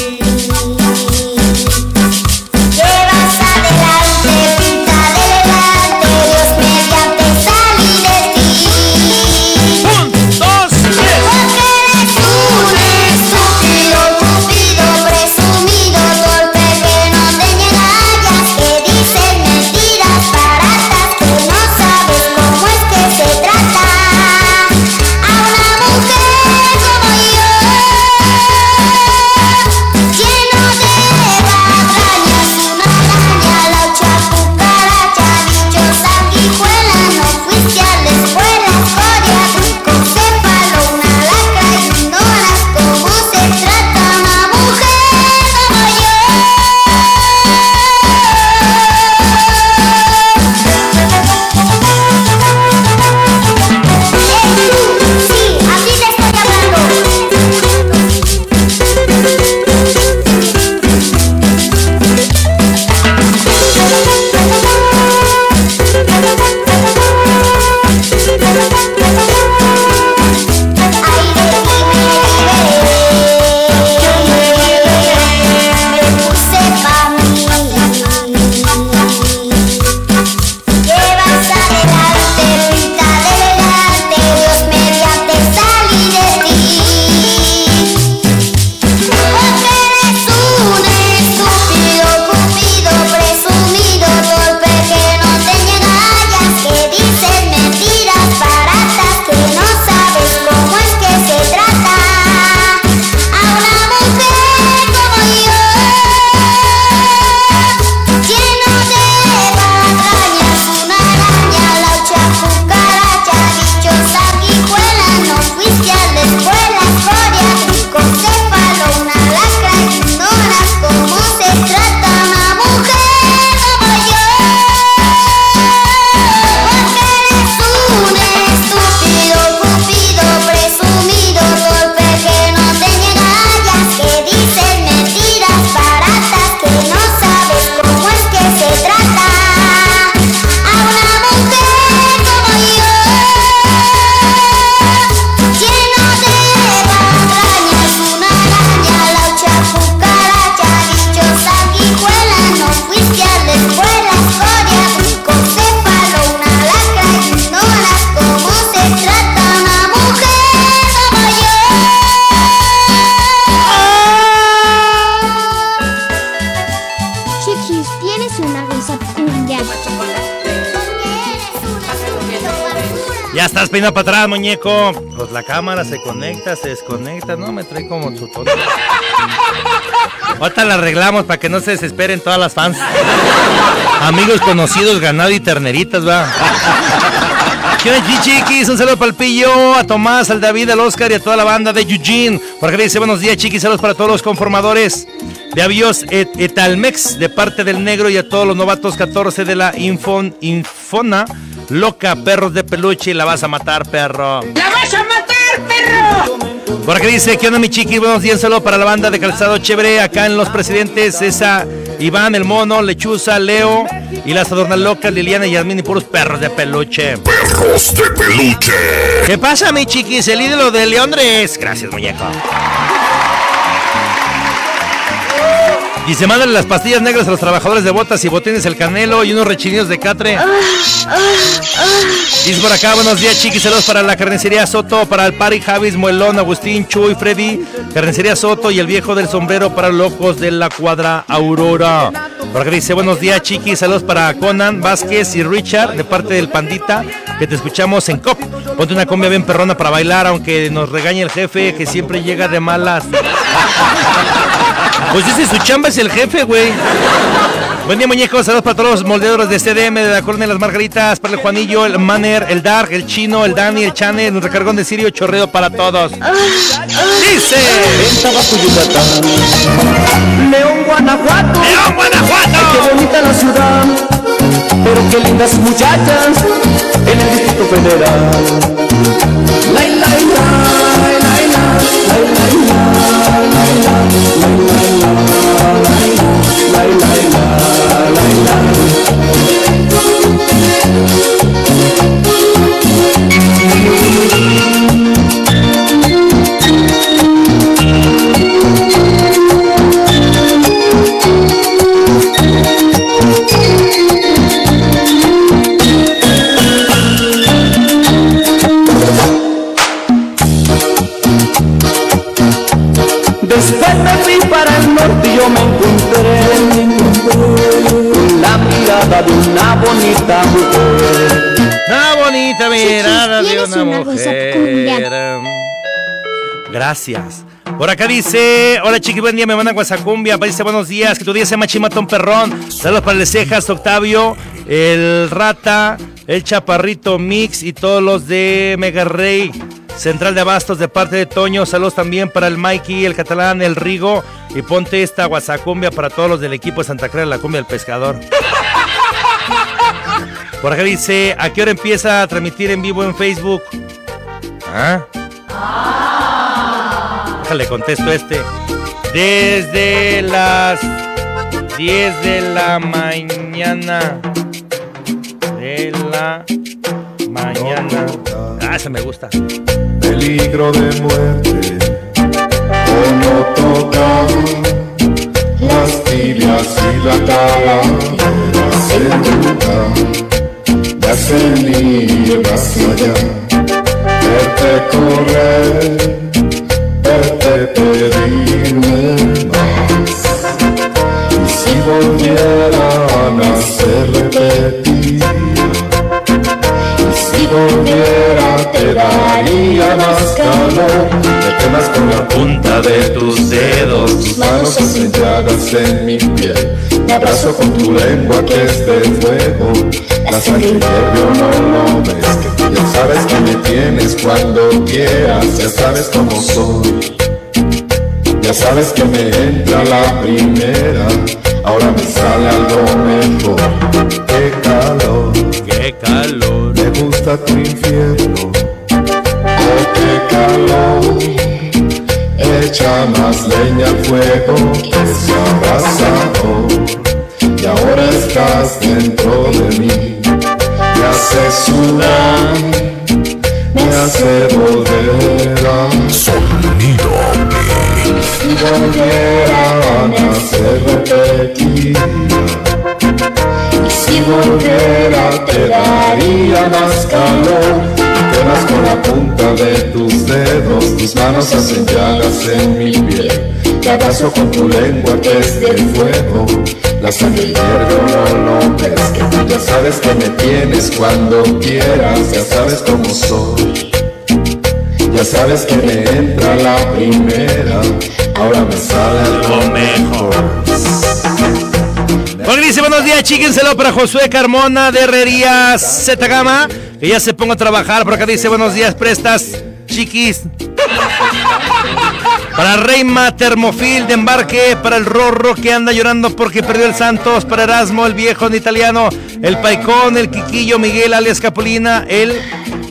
Peinando para atrás, muñeco. Pues la cámara se conecta, se desconecta. No, me trae como su. Ahorita la arreglamos para que no se desesperen todas las fans. Amigos conocidos, ganado y terneritas, va. ¿Qué onda, chiquis? Un saludo para el pillo, a Tomás, al David, al Oscar y a toda la banda de Eugene. Por acá dice buenos días, chiquis. Saludos para todos los conformadores de Avios et- Etalmex, de parte del negro y a todos los novatos 14 de la Infon, Infona. Loca, perros de peluche, y la vas a matar, perro. ¡La vas a matar, perro! Por acá dice, ¿qué onda mi chiqui? Buenos días, saludo para la banda de Calzado Chévere, acá en Los Presidentes, esa Iván, el mono, Lechuza, Leo y las adornas locas, Liliana y Yasmín y puros perros de peluche. Perros de peluche. ¿Qué pasa mi chiquis? El ídolo de Leondres. Gracias, muñeco. Y se mandan las pastillas negras a los trabajadores de botas y botines el canelo y unos rechinidos de catre. Dice por acá, buenos días chiquis, saludos para la carnicería Soto, para el Pari, Javis, Muelón, Agustín, Chuy, Freddy, carnicería Soto y el viejo del sombrero para locos de la cuadra Aurora. Por acá dice, buenos días chiquis, saludos para Conan, Vázquez y Richard, de parte del Pandita, que te escuchamos en COP. Ponte una cumbia bien perrona para bailar, aunque nos regañe el jefe, que siempre llega de malas. Pues ese su chamba es el jefe, güey. Buen día, muñecos. Saludos para todos los moldeadores de CDM, de la Colonia de las Margaritas, para el Juanillo, el Manner, el Dark, el Chino, el Dani, el Chane, el recargón de Sirio, chorreo para todos. Dice. León, Guanajuato. León, Guanajuato. Ay, qué bonita la ciudad. Pero qué lindas muchachas en el Distrito Federal. La, la, la, la, la, Gracias. Por acá dice, hola chiqui, buen día, me mandan Guasacumbia, dice buenos días, que tu día sea machimatón perrón. Saludos para el Cejas, Octavio, el Rata, el Chaparrito Mix y todos los de Mega Rey. Central de Abastos de parte de Toño, saludos también para el Mikey, el Catalán, el Rigo y ponte esta Guasacumbia para todos los del equipo de Santa Cruz, la cumbia del pescador. Por acá dice, ¿a qué hora empieza a transmitir en vivo en Facebook? ¿Ah? Déjale, contesto este. Desde las 10 de la mañana. De la mañana. Ah, ese me gusta. peligro de muerte no tocar las tibias y la calavera se nunca me hacen ir hacia allá verte correr nacer repetiría si volviera te daría más calor. Me quemas con la punta de tus dedos. Tus manos llagas en mi piel. Me abrazo con tu lengua que es de fuego. La sangre hierve no lo ves. Que ya sabes que me tienes cuando quieras. Ya sabes cómo soy. Ya sabes que me entra la primera, ahora me sale algo mejor. Qué calor, qué calor, me gusta tu infierno. Oh, qué calor, echa más leña al fuego que se abraza Y ahora estás dentro de mí, me hace sudar, me hace volver a Sonido si volviera a nacer repetiría Y si volviera te daría más calor. Me quemas con la punta de tus dedos Tus manos hacen en mi piel. Te abrazo con tu lengua que es de fuego. La sangre hierve no lo ves Que ya sabes que me tienes cuando quieras. Ya sabes cómo soy. Ya sabes que me entra la primera Ahora me sale algo mejor Porque dice buenos días, chíquenselo para Josué Carmona de Herrería Z Gama. Que ya se ponga a trabajar. Por acá dice buenos días, prestas, chiquis. Para Reima Termofil de embarque, para el Rorro que anda llorando porque perdió el Santos, para Erasmo, el viejo en italiano, el Paicón, el Quiquillo, Miguel alias Capulina, el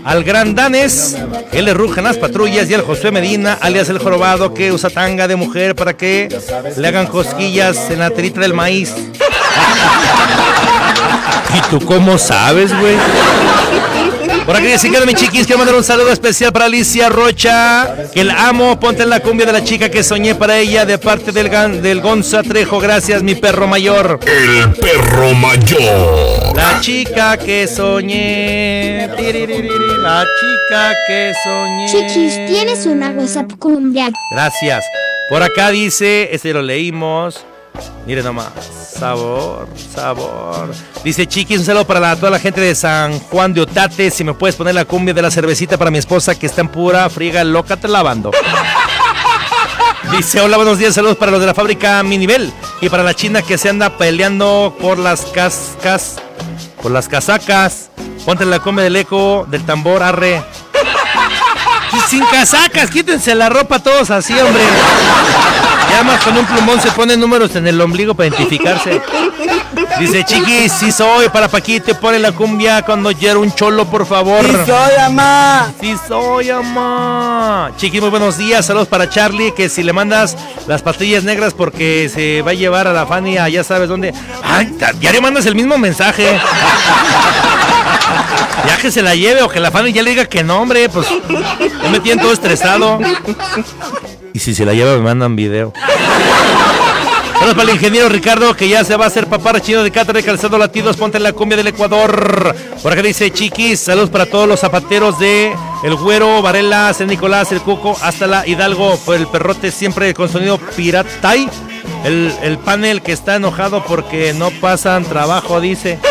al Gran Danes, él le rujan las patrullas y al Josué Medina, alias el jorobado que usa tanga de mujer para que le hagan cosquillas en la terita del maíz. ¿Y tú cómo sabes, güey? Por aquí dice que mi chiquis, quiero mandar un saludo especial para Alicia Rocha, que la amo, ponte en la cumbia de la chica que soñé para ella de parte del, del Gonza Trejo, gracias mi perro mayor. El perro mayor. La chica que soñé, la chica que soñé. Chiquis, ¿tienes una WhatsApp cumbia? Gracias. Por acá dice, este lo leímos. Miren nomás, sabor, sabor. Dice Chiquis, un saludo para la- toda la gente de San Juan de Otate. Si me puedes poner la cumbia de la cervecita para mi esposa que está en pura friga loca te lavando. Dice, hola, buenos días, saludos para los de la fábrica Mi Nivel y para la china que se anda peleando por las cascas, por las casacas. Ponte la cumbia del eco, del tambor, arre. Sin casacas, quítense la ropa todos así, hombre. Ya más con un plumón se ponen números en el ombligo para identificarse. Dice, chiquis, sí soy, para Paquito, pone la cumbia cuando quiero un cholo, por favor. Sí soy, amá. Sí soy, amá. Chiqui, muy buenos días. Saludos para Charlie, que si le mandas las pastillas negras porque se va a llevar a la Fanny a ya sabes dónde. Ay, ya le mandas el mismo mensaje. Ya que se la lleve o que la Fanny ya le diga que no, hombre, pues ya me tienen todo estresado. Y si se la lleva me mandan video. Saludos para el ingeniero Ricardo que ya se va a hacer papá chino de Cátara de Calzado Latidos. Ponte en la cumbia del Ecuador. Por acá dice Chiquis. Saludos para todos los zapateros de El Güero, Varela, San Nicolás, El Cuco, hasta la Hidalgo. Por el perrote siempre con sonido piratay. El, el panel que está enojado porque no pasan trabajo, dice.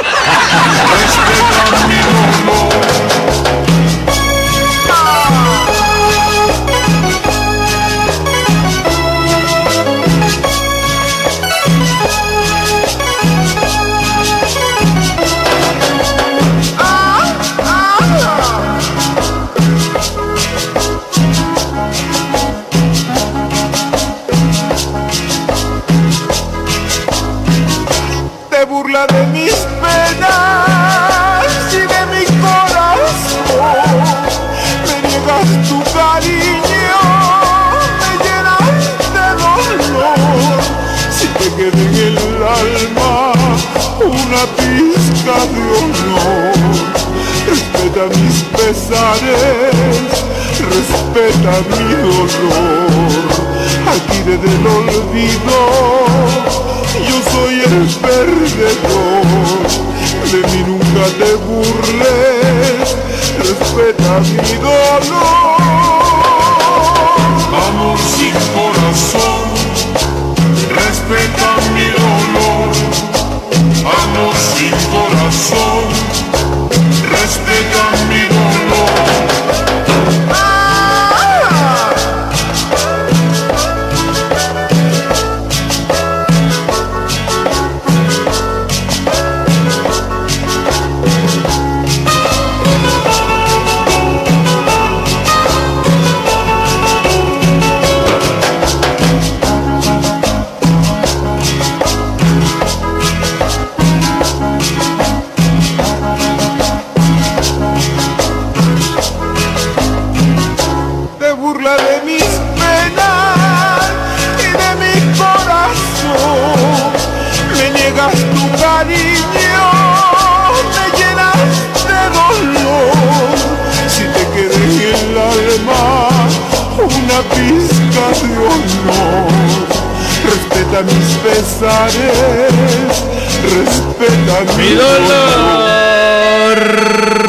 dolor. Aquí desde el olvido yo soy el perdedor. De mí nunca te burles, respeta mi dolor. Amor sin corazón, respeta mi dolor. Amor sin corazón, respeta mi mi dolor.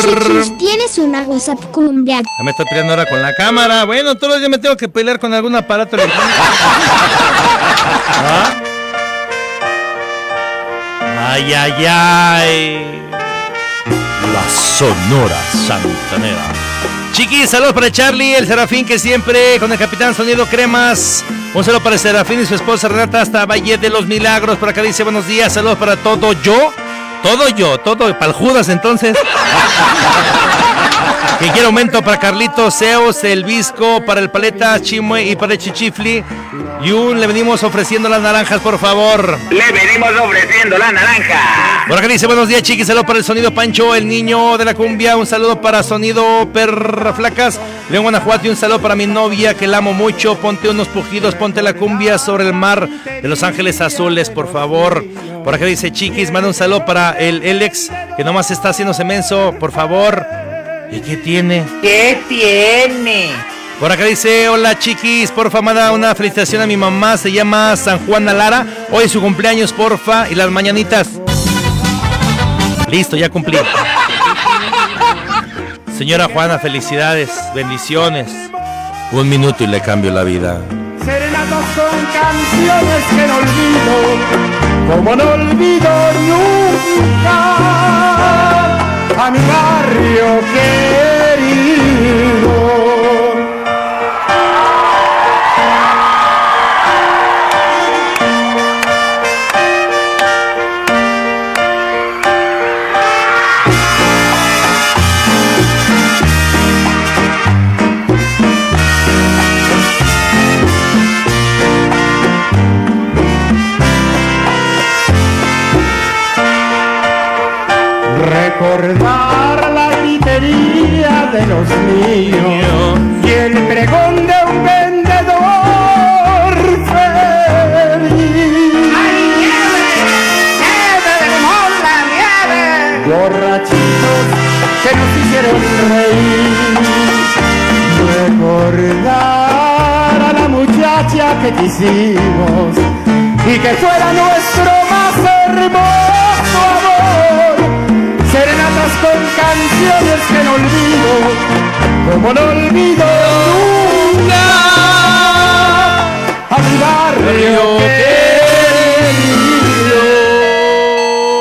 Chiquis, ¿tienes una WhatsApp cumbia? Ya me estoy peleando ahora con la cámara. Bueno, todos los días me tengo que pelear con algún aparato electrónico. ¿Ah? Ay, ay, ay. La Sonora Santanera. Chiquis, saludos para Charlie, el Serafín que siempre con el Capitán Sonido Cremas. Un saludo para el Serafín y su esposa Renata hasta Valle de los Milagros. Por acá dice buenos días, saludos para todo yo. Todo yo, todo para el Judas entonces. que quiero aumento para Carlitos, Zeus, el Visco, para el Paleta, Chimue y para el Chichifli. Y un le venimos ofreciendo las naranjas, por favor. Le venimos ofreciendo la naranja. Por acá dice buenos días, chiquis. Saludos para el sonido Pancho, el niño de la cumbia. Un saludo para sonido Perra Flacas, León Guanajuato. Y un saludo para mi novia que la amo mucho. Ponte unos pujidos, ponte la cumbia sobre el mar de Los Ángeles Azules, por favor. Por acá dice chiquis, manda un saludo para el Alex que nomás está haciendo menso, por favor. ¿Y qué tiene? ¿Qué tiene? Por acá dice, hola chiquis, porfa, manda una felicitación a mi mamá, se llama San Juana Lara. Hoy es su cumpleaños, porfa, y las mañanitas. Listo, ya cumplí. Señora Juana, felicidades, bendiciones. Un minuto y le cambio la vida. Serenatas con canciones que no olvido, como no olvido nunca a mi barrio querido. Recordar la gritería de los niños y el pregón de un vendedor feliz. Borrachitos que nos hicieron reír. Recordar a la muchacha que quisimos y que fuera nuestro más hermoso amor. Con canciones que no olvido, como no olvido nunca a mi barrio querido.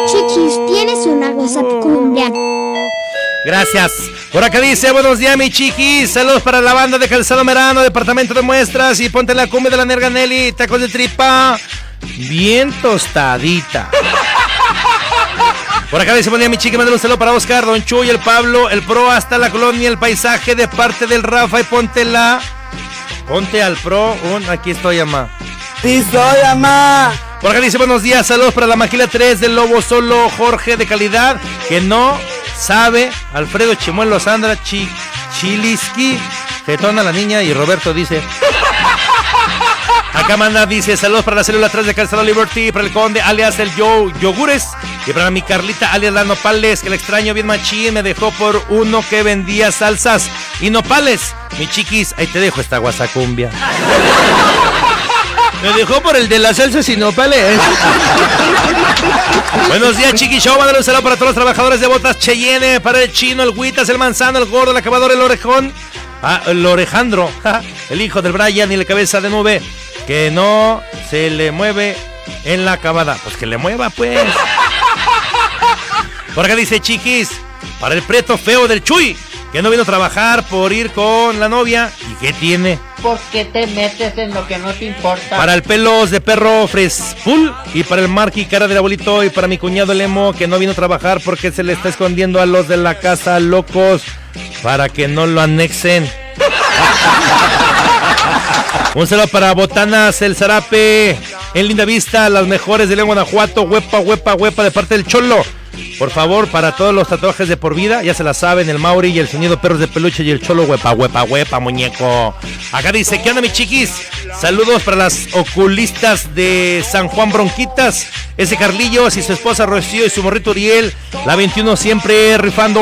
Chiquis, tienes una WhatsApp cumbia. Gracias. Por acá dice, buenos días, mi chiquis. Saludos para la banda de Calzado Merano, departamento de muestras. Y ponte la cumbia de la Nerga Nelly, tacos de tripa. Bien tostadita. Por acá dice, buen día, mi chiqui. Mándale un saludo para Oscar, Don Chuy, el Pablo, el Pro, hasta la colonia, el paisaje de parte del Rafa. Y ponte la. Ponte al Pro. Un, aquí estoy, ama. Sí, soy, ama. Por acá dice, buenos días. Saludos para la Maquila 3 del Lobo Solo, Jorge de calidad. Que no sabe. Alfredo Chimuelo, Sandra Chi, Chiliski. Getona la niña. Y Roberto dice. Acá manda, dice, saludos para la célula 3 de Calzado Liberty, para el conde, alias el Joe Yogures, y para mi Carlita, alias la Nopales, que la extraño bien machín, me dejó por uno que vendía salsas y nopales. Mi chiquis, ahí te dejo esta guasacumbia. Me dejó por el de las salsas y nopales. Buenos días, Chiqui Show. Mándale un saludo para todos los trabajadores de botas Cheyenne, para el chino, el Guitas, el manzano, el gordo, el acabador, el orejón. Ah, el Orejandro, el hijo del Brian y la cabeza de nube, que no se le mueve en la acabada. Pues que le mueva, pues. Por acá dice Chiquis, para el preto feo del Chuy, que no vino a trabajar por ir con la novia. ¿Y qué tiene? ¿Por qué te metes en lo que no te importa? Para el pelos de perro Frespool y para el Marky cara del abuelito y para mi cuñado Lemo que no vino a trabajar porque se le está escondiendo a los de la casa locos para que no lo anexen. Un saludo para Botanas, el Zarape, en Linda Vista, las mejores de León, Guanajuato, huepa, huepa, huepa de parte del Cholo. Por favor, para todos los tatuajes de por vida, ya se la saben, el Mauri y el sonido perros de peluche y el Cholo, huepa, huepa, huepa, muñeco. Acá dice, ¿qué onda, mi chiquis? Saludos para las oculistas de San Juan Bronquitas, ese Carlillos y su esposa Rocío y su morrito Uriel, la 21 siempre rifando.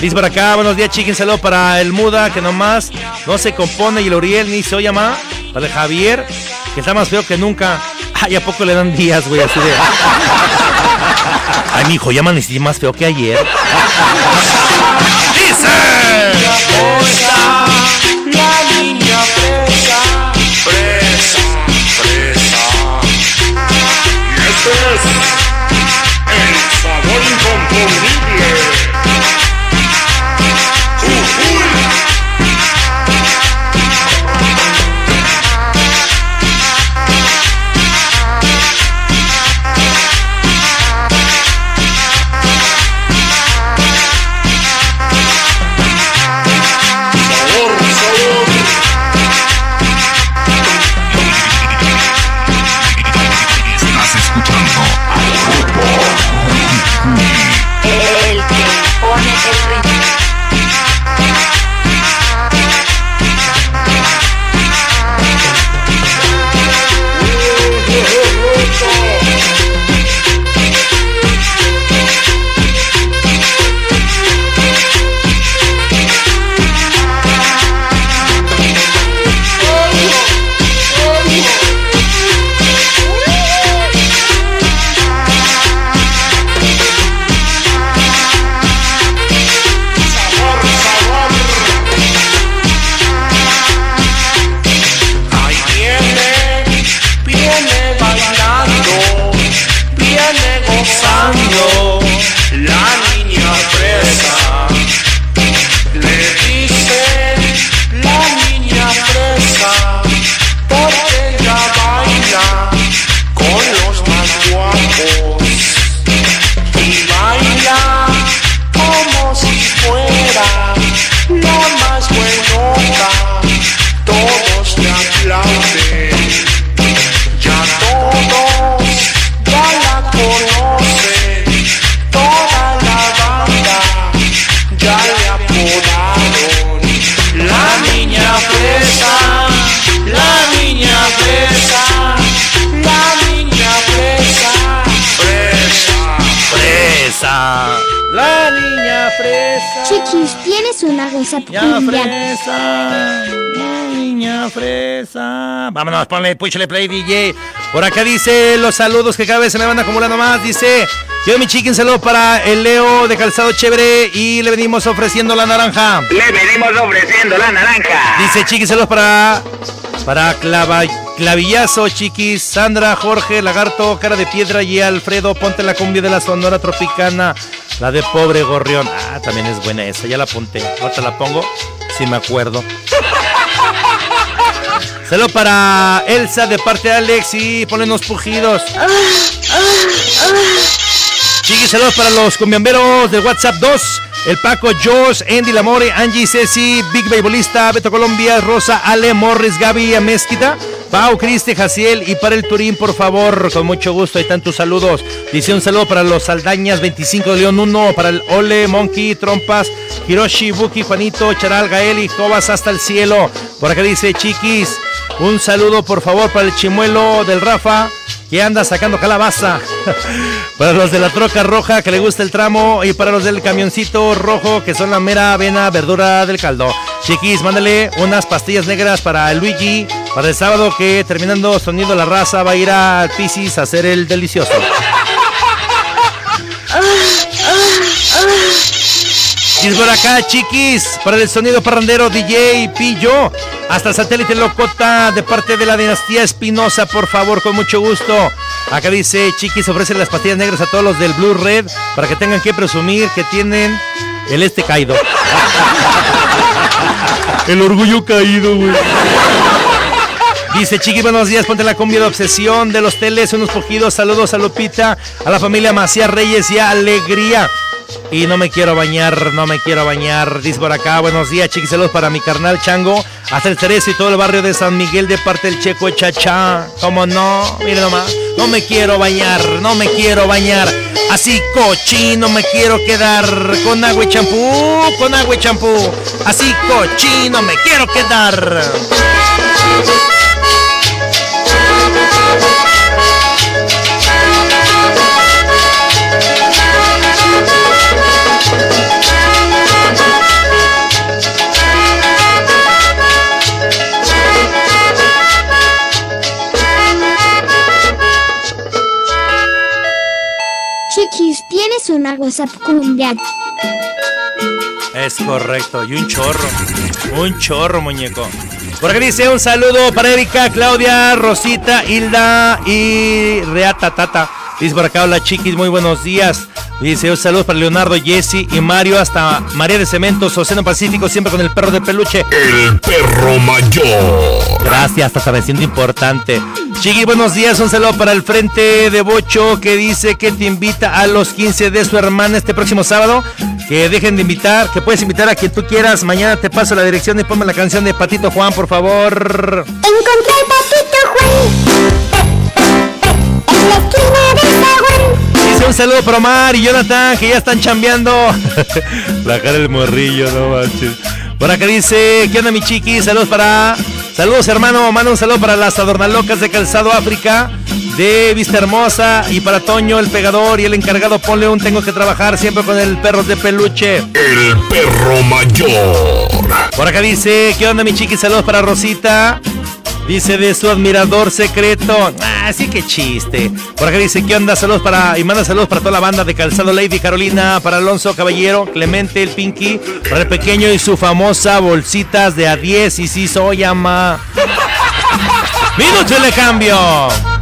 Dice por acá, buenos días, chiquis, saludo para el Muda, que nomás no se compone y el Uriel ni se oye más. Para el Javier, que está más feo que nunca. Ay, ¿a poco le dan días, güey? Así de. Ay, mijo, ya amanecí más feo que ayer. ¡Dice! La niña fresa, fresa, fresa. Y este es goza Vámonos, ponle, púchale play, DJ. Por acá dice los saludos que cada vez se me van acumulando más. Dice, yo mi chiqui, un saludo para el Leo de Calzado Chévere y le venimos ofreciendo la naranja. Le venimos ofreciendo la naranja. Dice chiqui, saludos para, para clava, Clavillazo, chiquis, Sandra, Jorge, Lagarto, Cara de Piedra y Alfredo. Ponte la cumbia de la Sonora Tropicana, la de Pobre Gorrión. Ah, también es buena esa, ya la apunté. Ahorita la pongo, si me acuerdo. Saludos para Elsa de parte de Alex y ponen unos pujidos. Chiquis, saludos para los cumbiamberos de WhatsApp 2. El Paco, Josh, Andy Lamore, Angie, Ceci, Big Beisbolista, Beto Colombia, Rosa, Ale, Morris, Gaby, Amezquita, Pau, Cristi, Jaciel y para el Turín, por favor, con mucho gusto, hay tantos saludos. Dice un saludo para los Saldañas, 25 de León 1, para el Ole, Monkey, Trompas, Hiroshi, Buki, Juanito, Charal, Gael y Jobas hasta el cielo. Por acá dice Chiquis, un saludo por favor para el chimuelo del Rafa que anda sacando calabaza. para los de la troca roja que le gusta el tramo y para los del camioncito rojo que son la mera avena verdura del caldo. Chiquis, mándale unas pastillas negras para Luigi para el sábado que terminando sonido la raza va a ir al Piscis a hacer el delicioso. Y por acá, chiquis, para el sonido parrandero DJ Pillo, hasta satélite Locota de parte de la dinastía Espinosa, por favor, con mucho gusto. Acá dice, chiquis, ofrecen las pastillas negras a todos los del Blue Red para que tengan que presumir que tienen el este caído. el orgullo caído, güey. Dice Chiqui, buenos días, ponte la cumbia de obsesión de los teles, unos poquidos saludos a Lupita, a la familia Macías Reyes y a Alegría. Y no me quiero bañar, no me quiero bañar. Dice por acá, buenos días, chiquis, saludos para mi carnal Chango, hasta el Cerezo y todo el barrio de San Miguel de parte del Checo Chachá. ¿Cómo no? Mire nomás, no me quiero bañar, no me quiero bañar. Así cochino me quiero quedar con agua y champú, con agua y champú. Así cochino me quiero quedar. Tienes una WhatsApp cumbia. Es correcto, y un chorro, un chorro, muñeco. Por aquí dice un saludo para Erika, Claudia, Rosita, Hilda y Reata Tata. Dice por acá, hola chiquis, muy buenos días. Dice un saludo para Leonardo, Jesse y Mario, hasta María de Cementos, Océano Pacífico, siempre con el perro de peluche. El perro mayor. Gracias, hasta me siento importante. Chiqui, buenos días. Un saludo para el Frente de Bocho que dice que te invita a los 15 de su hermana este próximo sábado. Que dejen de invitar, que puedes invitar a quien tú quieras. Mañana te paso la dirección y ponme la canción de Patito Juan, por favor. Encontré al patito Juan en la esquina un saludo para Omar y Jonathan que ya están chambeando. la cara del morrillo, no manches. Por acá dice, ¿qué onda mi chiqui? Saludos para... Saludos hermano, manda un saludo para las adornalocas de Calzado África de Vista Hermosa y para Toño el pegador y el encargado ponle un tengo que trabajar siempre con el perro de peluche. El perro mayor. Por acá dice, ¿qué onda mi chiqui? Saludos para Rosita. Dice de su admirador secreto. Ah, sí que chiste. Por acá dice, ¿qué onda? Saludos para. Y manda saludos para toda la banda de Calzado Lady Carolina, para Alonso Caballero, Clemente, el Pinky, para el pequeño y su famosa bolsitas de a 10. Y sí, soy ama. Minuto de cambio.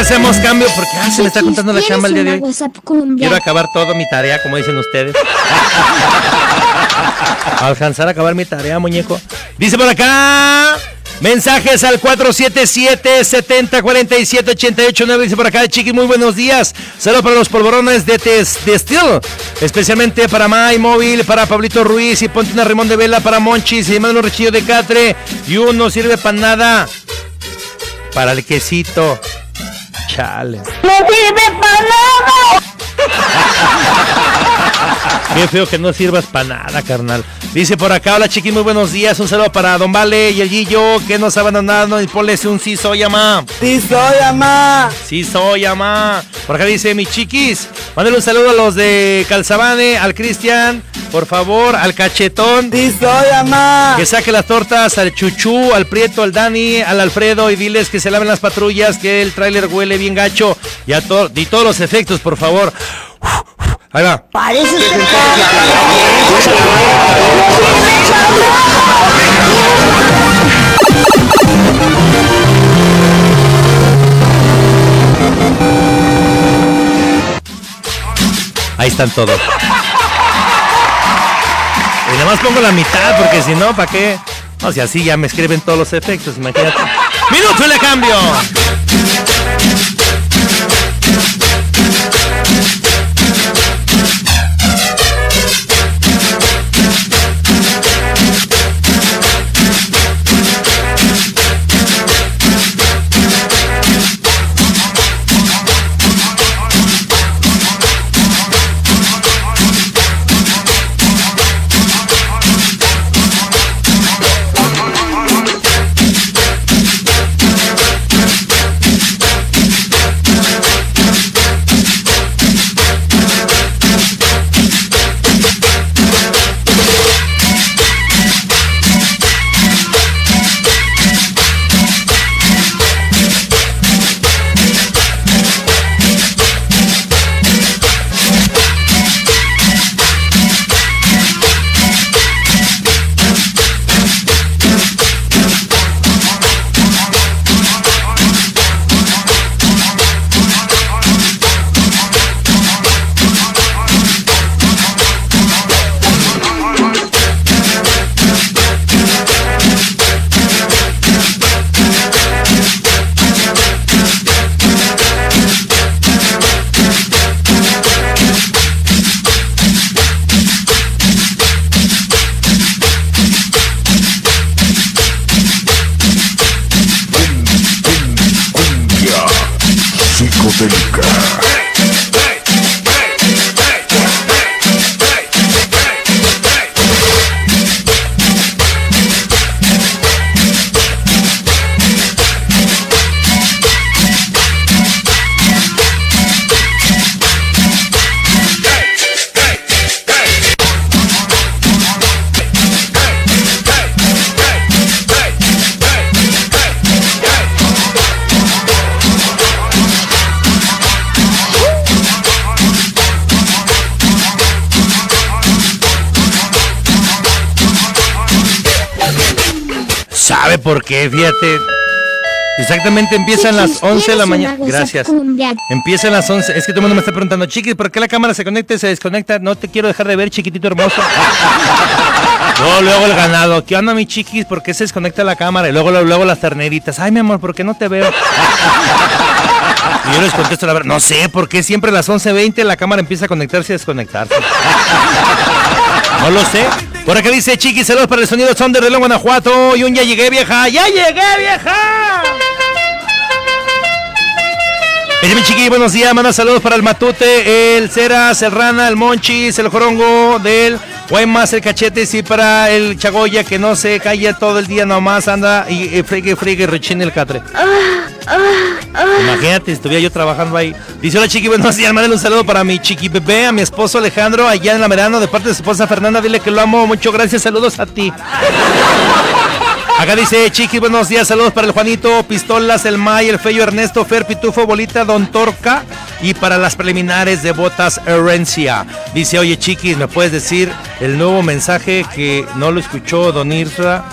Hacemos cambio porque ah, se me está contando la chamba el día de hoy. Quiero acabar todo mi tarea, como dicen ustedes. Alcanzar a acabar mi tarea, muñeco. Dice por acá. Mensajes al 477-7047-889. Dice por acá, Chiqui, muy buenos días. Saludos para los polvorones de, tes, de Steel. Especialmente para May Móvil, para Pablito Ruiz y ponte una rimón de vela para Monchis y un rechillo de catre. Y uno sirve para nada. Para el quesito. Chale. ¡No sirve para nada! Qué feo que no sirvas para nada, carnal. Dice por acá, hola chiqui, muy buenos días. Un saludo para Don Vale y el Guillo, que nos abandonado y ponle un sí soy amá. Sí soy amá. Sí soy amá. Por acá dice mi chiquis. Mándale un saludo a los de Calzabane, al Cristian, por favor, al Cachetón. Sí soy amá. Que saque las tortas al Chuchú, al Prieto, al Dani, al Alfredo y diles que se laven las patrullas, que el tráiler huele bien gacho. Y a to- y todos los efectos, por favor. Ahí va. Parece Ahí están todos. Y nada más pongo la mitad, porque si no, ¿para qué? No, si así ya me escriben todos los efectos, imagínate. ¡Minuto y le cambio! The Rodenka. ¿Sabe por qué? Fíjate. Exactamente empiezan las 11 de la mañana. Gracias. Empiezan las 11. Es que todo el mundo me está preguntando, chiquis, ¿por qué la cámara se conecta y se desconecta? No te quiero dejar de ver, chiquitito hermoso. Luego, luego el ganado. ¿Qué onda, mi chiquis? ¿Por qué se desconecta la cámara? Y luego, luego, luego las terneritas. Ay, mi amor, ¿por qué no te veo? Y yo les contesto la verdad. No sé, ¿por qué siempre a las 11.20 la cámara empieza a conectarse y desconectarse? No lo sé. Por acá dice Chiquis, saludos para el sonido Thunder de León, Guanajuato. Y un ya llegué, vieja. ¡Ya llegué, vieja! Mi chiqui, buenos días, manda saludos para el Matute, el Ceras, el Rana, el Monchis, el Jorongo, del Guaymas, el Cachetes y para el Chagoya que no se calla todo el día nomás, anda y, y fregue, fregue, rechine el catre. Imagínate, estuviera yo trabajando ahí. Dice, hola chiqui, buenos días, mándale un saludo para mi chiqui bebé, a mi esposo Alejandro, allá en la Merano, de parte de su esposa Fernanda, dile que lo amo, mucho gracias, saludos a ti. Acá dice Chiqui, buenos días, saludos para el Juanito, Pistolas, el May, el Feyo, Ernesto, Fer, Pitufo, Bolita, Don Torca y para las preliminares de Botas Herencia. Dice, oye Chiqui, ¿me puedes decir el nuevo mensaje que no lo escuchó Don Irra?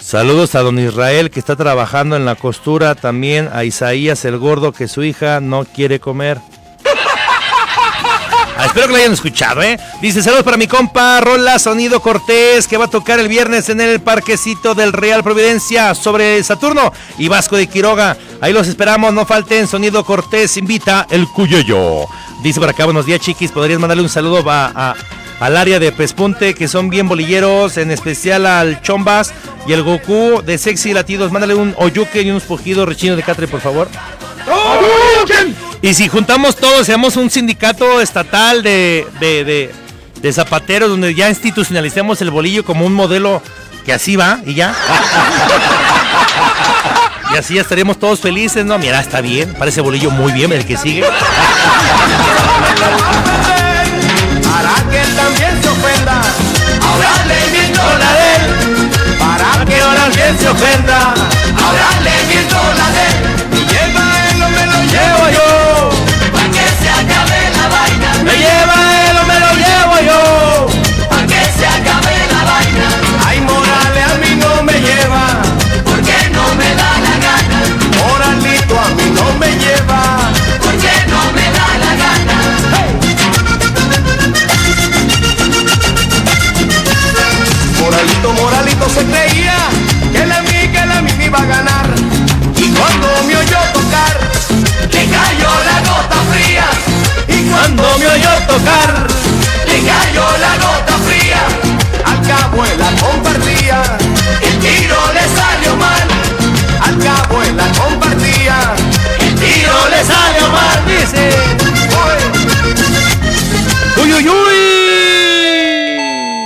Saludos a don Israel que está trabajando en la costura. También a Isaías el gordo que su hija no quiere comer. Ah, espero que lo hayan escuchado, ¿eh? Dice, saludos para mi compa Rola Sonido Cortés, que va a tocar el viernes en el parquecito del Real Providencia sobre Saturno y Vasco de Quiroga. Ahí los esperamos, no falten. Sonido Cortés invita el Cuyoyo. Dice por acá, buenos días, chiquis. ¿Podrías mandarle un saludo a, al área de Pespunte, que son bien bolilleros, en especial al Chombas y el Goku de Sexy Latidos? Mándale un oyuque y unos pujidos rechinos de catre, por favor. Y si juntamos todos, seamos un sindicato estatal de, de, de- de zapateros donde ya institucionalicemos el bolillo como un modelo que así va y ya. Y así ya estaríamos todos felices, ¿no? Mira, está bien, parece bolillo muy bien el que sigue. Para que él también se ofenda. Ahora le miento la de él. Para que ahora bien se ofenda. Ahora le miento la de él. Tocar, le cayó la gota fría. Al cabo él la compartía, el tiro le salió mal. Al cabo él la compartía, el tiro le salió mal. Dice, ¡Uy, uy, uy!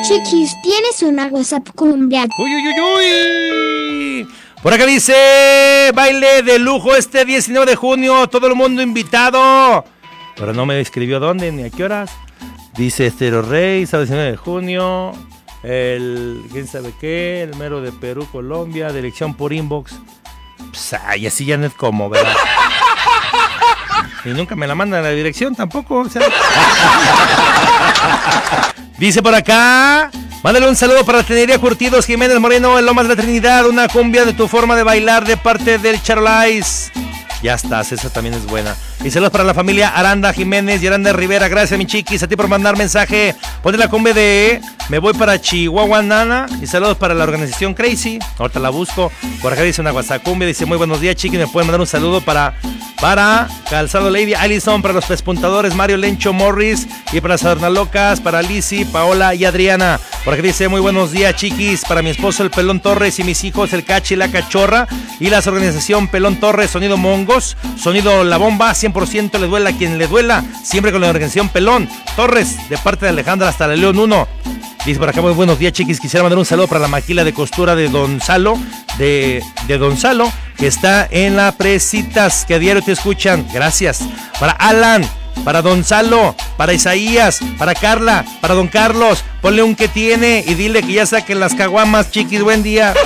Chiquis, ¿tienes una WhatsApp cumbia? ¡Uy, uy, uy, uy! Por acá dice, baile de lujo este 19 de junio, todo el mundo invitado. Pero no me escribió dónde ni a qué horas. Dice Estero Rey, sábado 19 de junio. El, quién sabe qué, el mero de Perú, Colombia, dirección por inbox. Pues, ay, así ya no es como, ¿verdad? Y nunca me la mandan a la dirección tampoco. Dice por acá. Mándale un saludo para Tenería Curtidos Jiménez Moreno en Lomas de la Trinidad. Una cumbia de tu forma de bailar de parte del Charolais. Ya estás, esa también es buena. Y saludos para la familia Aranda Jiménez y Aranda Rivera. Gracias, mi chiquis. A ti por mandar mensaje. Ponle la cumbia de Me voy para Chihuahua, Nana. Y saludos para la organización Crazy. Ahorita la busco. Por acá dice una WhatsApp cumbia. Dice muy buenos días, chiquis. Me pueden mandar un saludo para, para Calzado Lady Allison, para los pespuntadores Mario Lencho Morris y para las Locas, para Lizzy, Paola y Adriana. Por acá dice muy buenos días, chiquis. Para mi esposo el Pelón Torres y mis hijos el Cachi y la Cachorra. Y la organización Pelón Torres, Sonido Mongos, Sonido La Bomba, 100% le duela a quien le duela. Siempre con la organización Pelón Torres, de parte de Alejandra hasta la León 1. Dice por acá, muy buenos días, chiquis. Quisiera mandar un saludo para la maquila de costura de Don Salo, de, de Don Salo, que está en la Presitas, que a diario te escuchan. Gracias. Para Alan, para Don Salo, para Isaías, para Carla, para Don Carlos. Ponle un que tiene y dile que ya saquen las caguamas, chiquis. Buen día.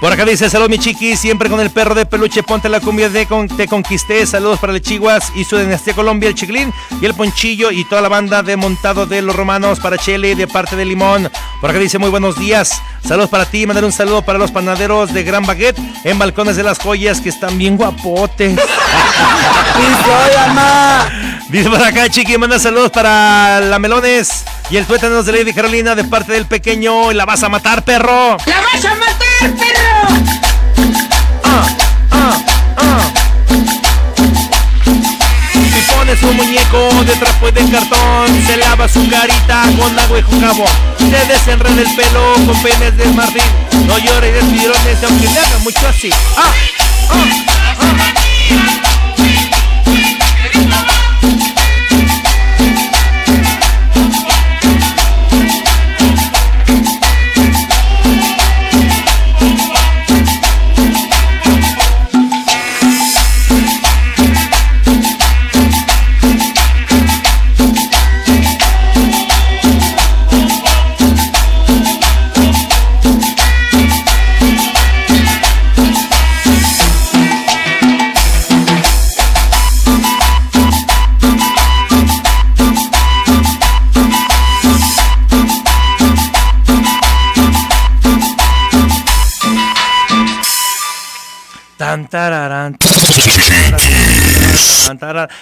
Por acá dice, saludos mi chiquis, siempre con el perro de peluche, ponte la cumbia de te conquisté, saludos para el Chiguas y su dinastía Colombia, el Chiglín y el Ponchillo y toda la banda de montado de los romanos para Chele de parte de Limón. Por acá dice, muy buenos días, saludos para ti, mandar un saludo para los panaderos de Gran Baguette en Balcones de las Joyas que están bien guapotes. Dice por acá, chiqui, manda saludos para la Melones y el tuétanos de Lady Carolina de parte del pequeño. Y la vas a matar, perro. ¡La vas a matar, perro! Si pones un muñeco de trapo y de cartón, se lava su carita con agua y con jabón. Se desenreda el pelo con penes de marfil. No llore de tirones, aunque le haga mucho así. Ah, ah, Tan,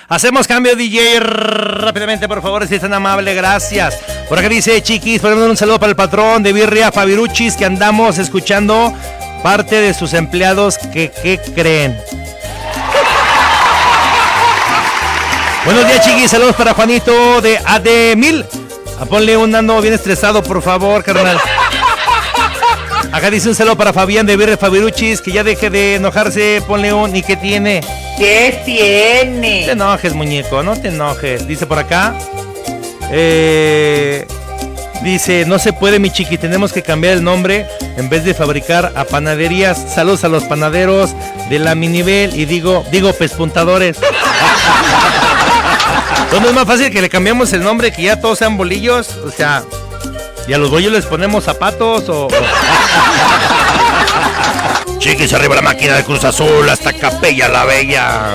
Hacemos cambio DJ rápidamente, por favor, si es tan amable, gracias. Por acá dice Chiquis, por un saludo para el patrón de Birria Fabiruchis que andamos escuchando parte de sus empleados que ¿qué creen. Buenos días, Chiquis, saludos para Juanito de AD1000. A ponle un ando bien estresado, por favor, carnal. Acá dice un saludo para Fabián de Birre Fabiruchis, que ya deje de enojarse, ponle un y qué tiene. ¿Qué tiene? No te enojes, muñeco, no te enojes. Dice por acá. Eh, dice, no se puede, mi chiqui, tenemos que cambiar el nombre en vez de fabricar a panaderías. Saludos a los panaderos de la minivel y digo, digo, pespuntadores. ¿Dónde es más fácil que le cambiamos el nombre, que ya todos sean bolillos? O sea, ¿y a los bollos les ponemos zapatos o...? o- Chiquis, arriba la máquina de Cruz Azul, hasta Capella la Bella.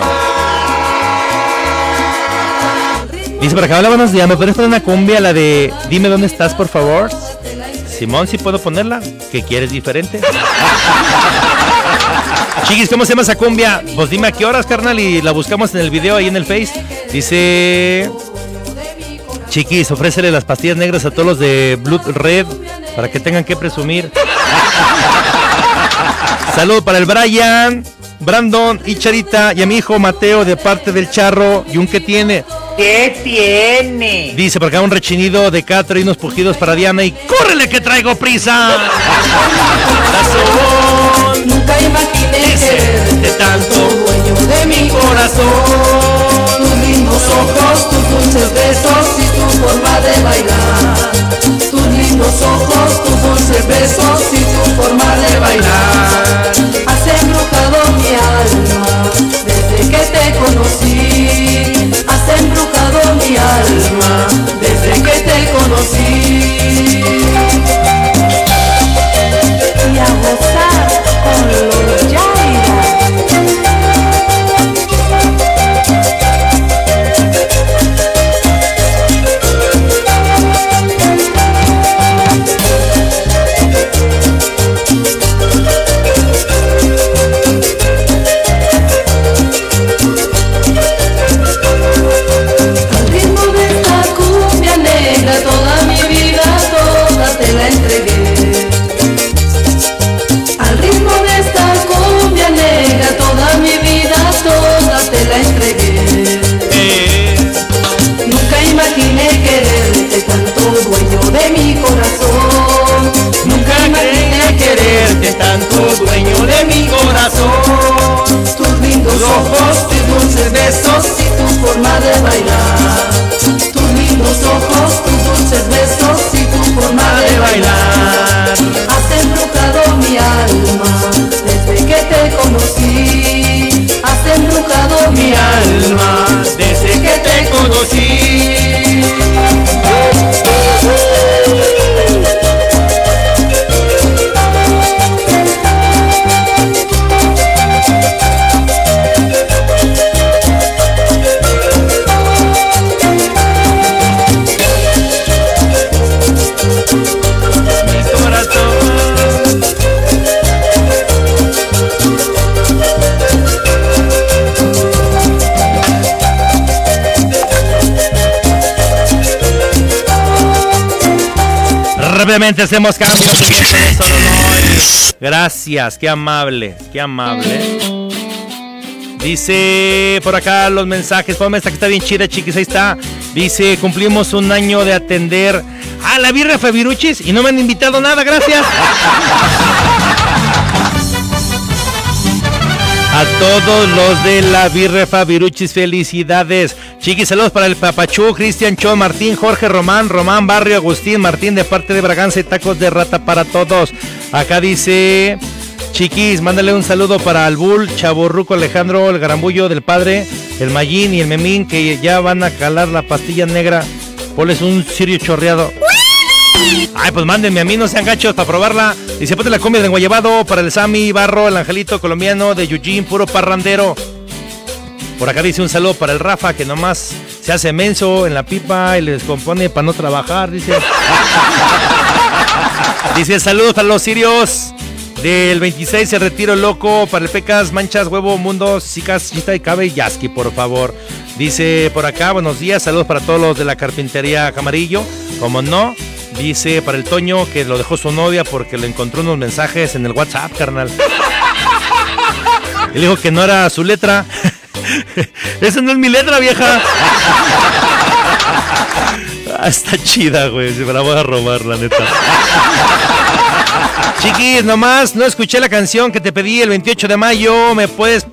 Dice por acá, hola, buenos días, ¿me puedes poner una cumbia, la de Dime dónde estás, por favor? Simón, ¿sí puedo ponerla? ¿Qué quieres diferente? Chiquis, ¿cómo se llama esa cumbia? Pues dime a qué horas, carnal, y la buscamos en el video ahí en el Face. Dice... Chiquis, ofrécele las pastillas negras a todos los de Blood Red para que tengan que presumir. Saludo para el Brian, Brandon y Charita y a mi hijo Mateo de parte del Charro y un que tiene. ¿Qué tiene? Dice por acá un rechinido de Catro y unos pujidos para Diana y ¡córrele que traigo prisa! Nunca imaginé quererte tanto, dueño de mi corazón. Tus lindos ojos, tus dulces besos y tu forma de bailar. Lindos ojos, tus dulces besos y tu forma de bailar. Has embrujado mi alma desde que te conocí. Has embrujado mi alma desde que te conocí. Y tanto dueño de mi corazón. Tus lindos ojos, tus dulces besos y tu forma de bailar. Tus lindos ojos, tus dulces besos y tu forma de bailar. Has embrujado mi alma desde que te conocí. Has embrujado mi alma desde que te conocí. Hacemos cambios. No. Gracias, qué amable, qué amable. Dice por acá los mensajes. Ponme esta que está bien chida, chiquis. Ahí está. Dice: Cumplimos un año de atender a la birra Fabiruchis y no me han invitado nada. Gracias. A todos los de la Birre Fabiruchis, felicidades. Chiquis, saludos para el Papachú, Cristian Cho, Martín, Jorge Román, Román Barrio, Agustín, Martín de parte de Braganza y tacos de rata para todos. Acá dice, Chiquis, mándale un saludo para el Bull, Chaborruco Alejandro, el Garambullo del Padre, el Mayín y el Memín que ya van a calar la pastilla negra. Ponles un sirio chorreado. Ay, pues mándenme a mí, no sean gachos para probarla. Dice, ponte la comida de Guayabado para el Sammy Barro, el Angelito colombiano de Eugene, puro parrandero. Por acá dice un saludo para el Rafa, que nomás se hace menso en la pipa y le descompone para no trabajar, dice. dice, saludos para los sirios Del 26 el retiro loco para el Pecas, Manchas, Huevo, Mundo, Chicas, Chita y Cabe y Yaski, por favor. Dice por acá, buenos días, saludos para todos los de la carpintería Camarillo. Como no, dice para el Toño que lo dejó su novia porque le encontró unos mensajes en el WhatsApp, carnal. Él dijo que no era su letra. Esa no es mi letra, vieja. Ah, está chida, güey. Se me la voy a robar, la neta. Chiquis, nomás no escuché la canción que te pedí el 28 de mayo. Me puedes,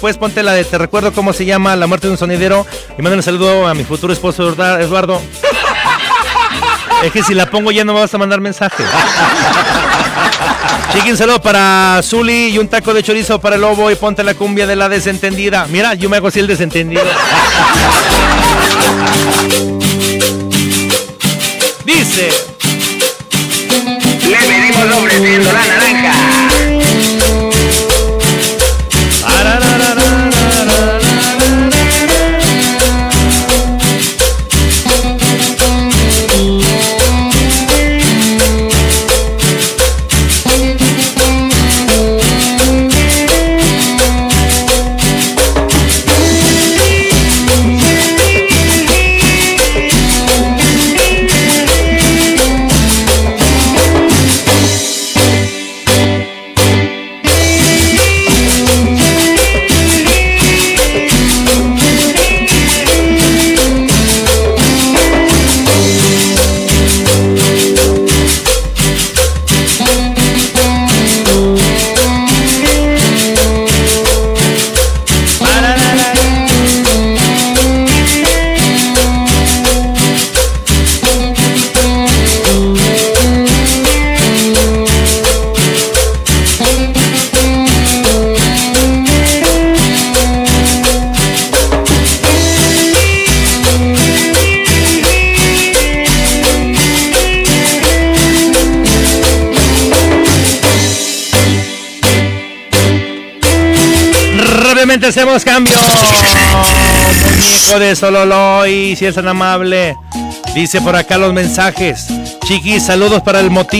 puedes ponte la de Te recuerdo cómo se llama La muerte de un sonidero. Y manda un saludo a mi futuro esposo Eduardo. Es que si la pongo ya no me vas a mandar mensaje. Chiqui, un saludo para Zuli y un taco de chorizo para el lobo y ponte la cumbia de la desentendida. Mira, yo me hago así el desentendido. Dice. Hacemos cambio. Muñeco de Sololoy, si es tan amable. Dice por acá los mensajes. Chiquis, saludos para el motín.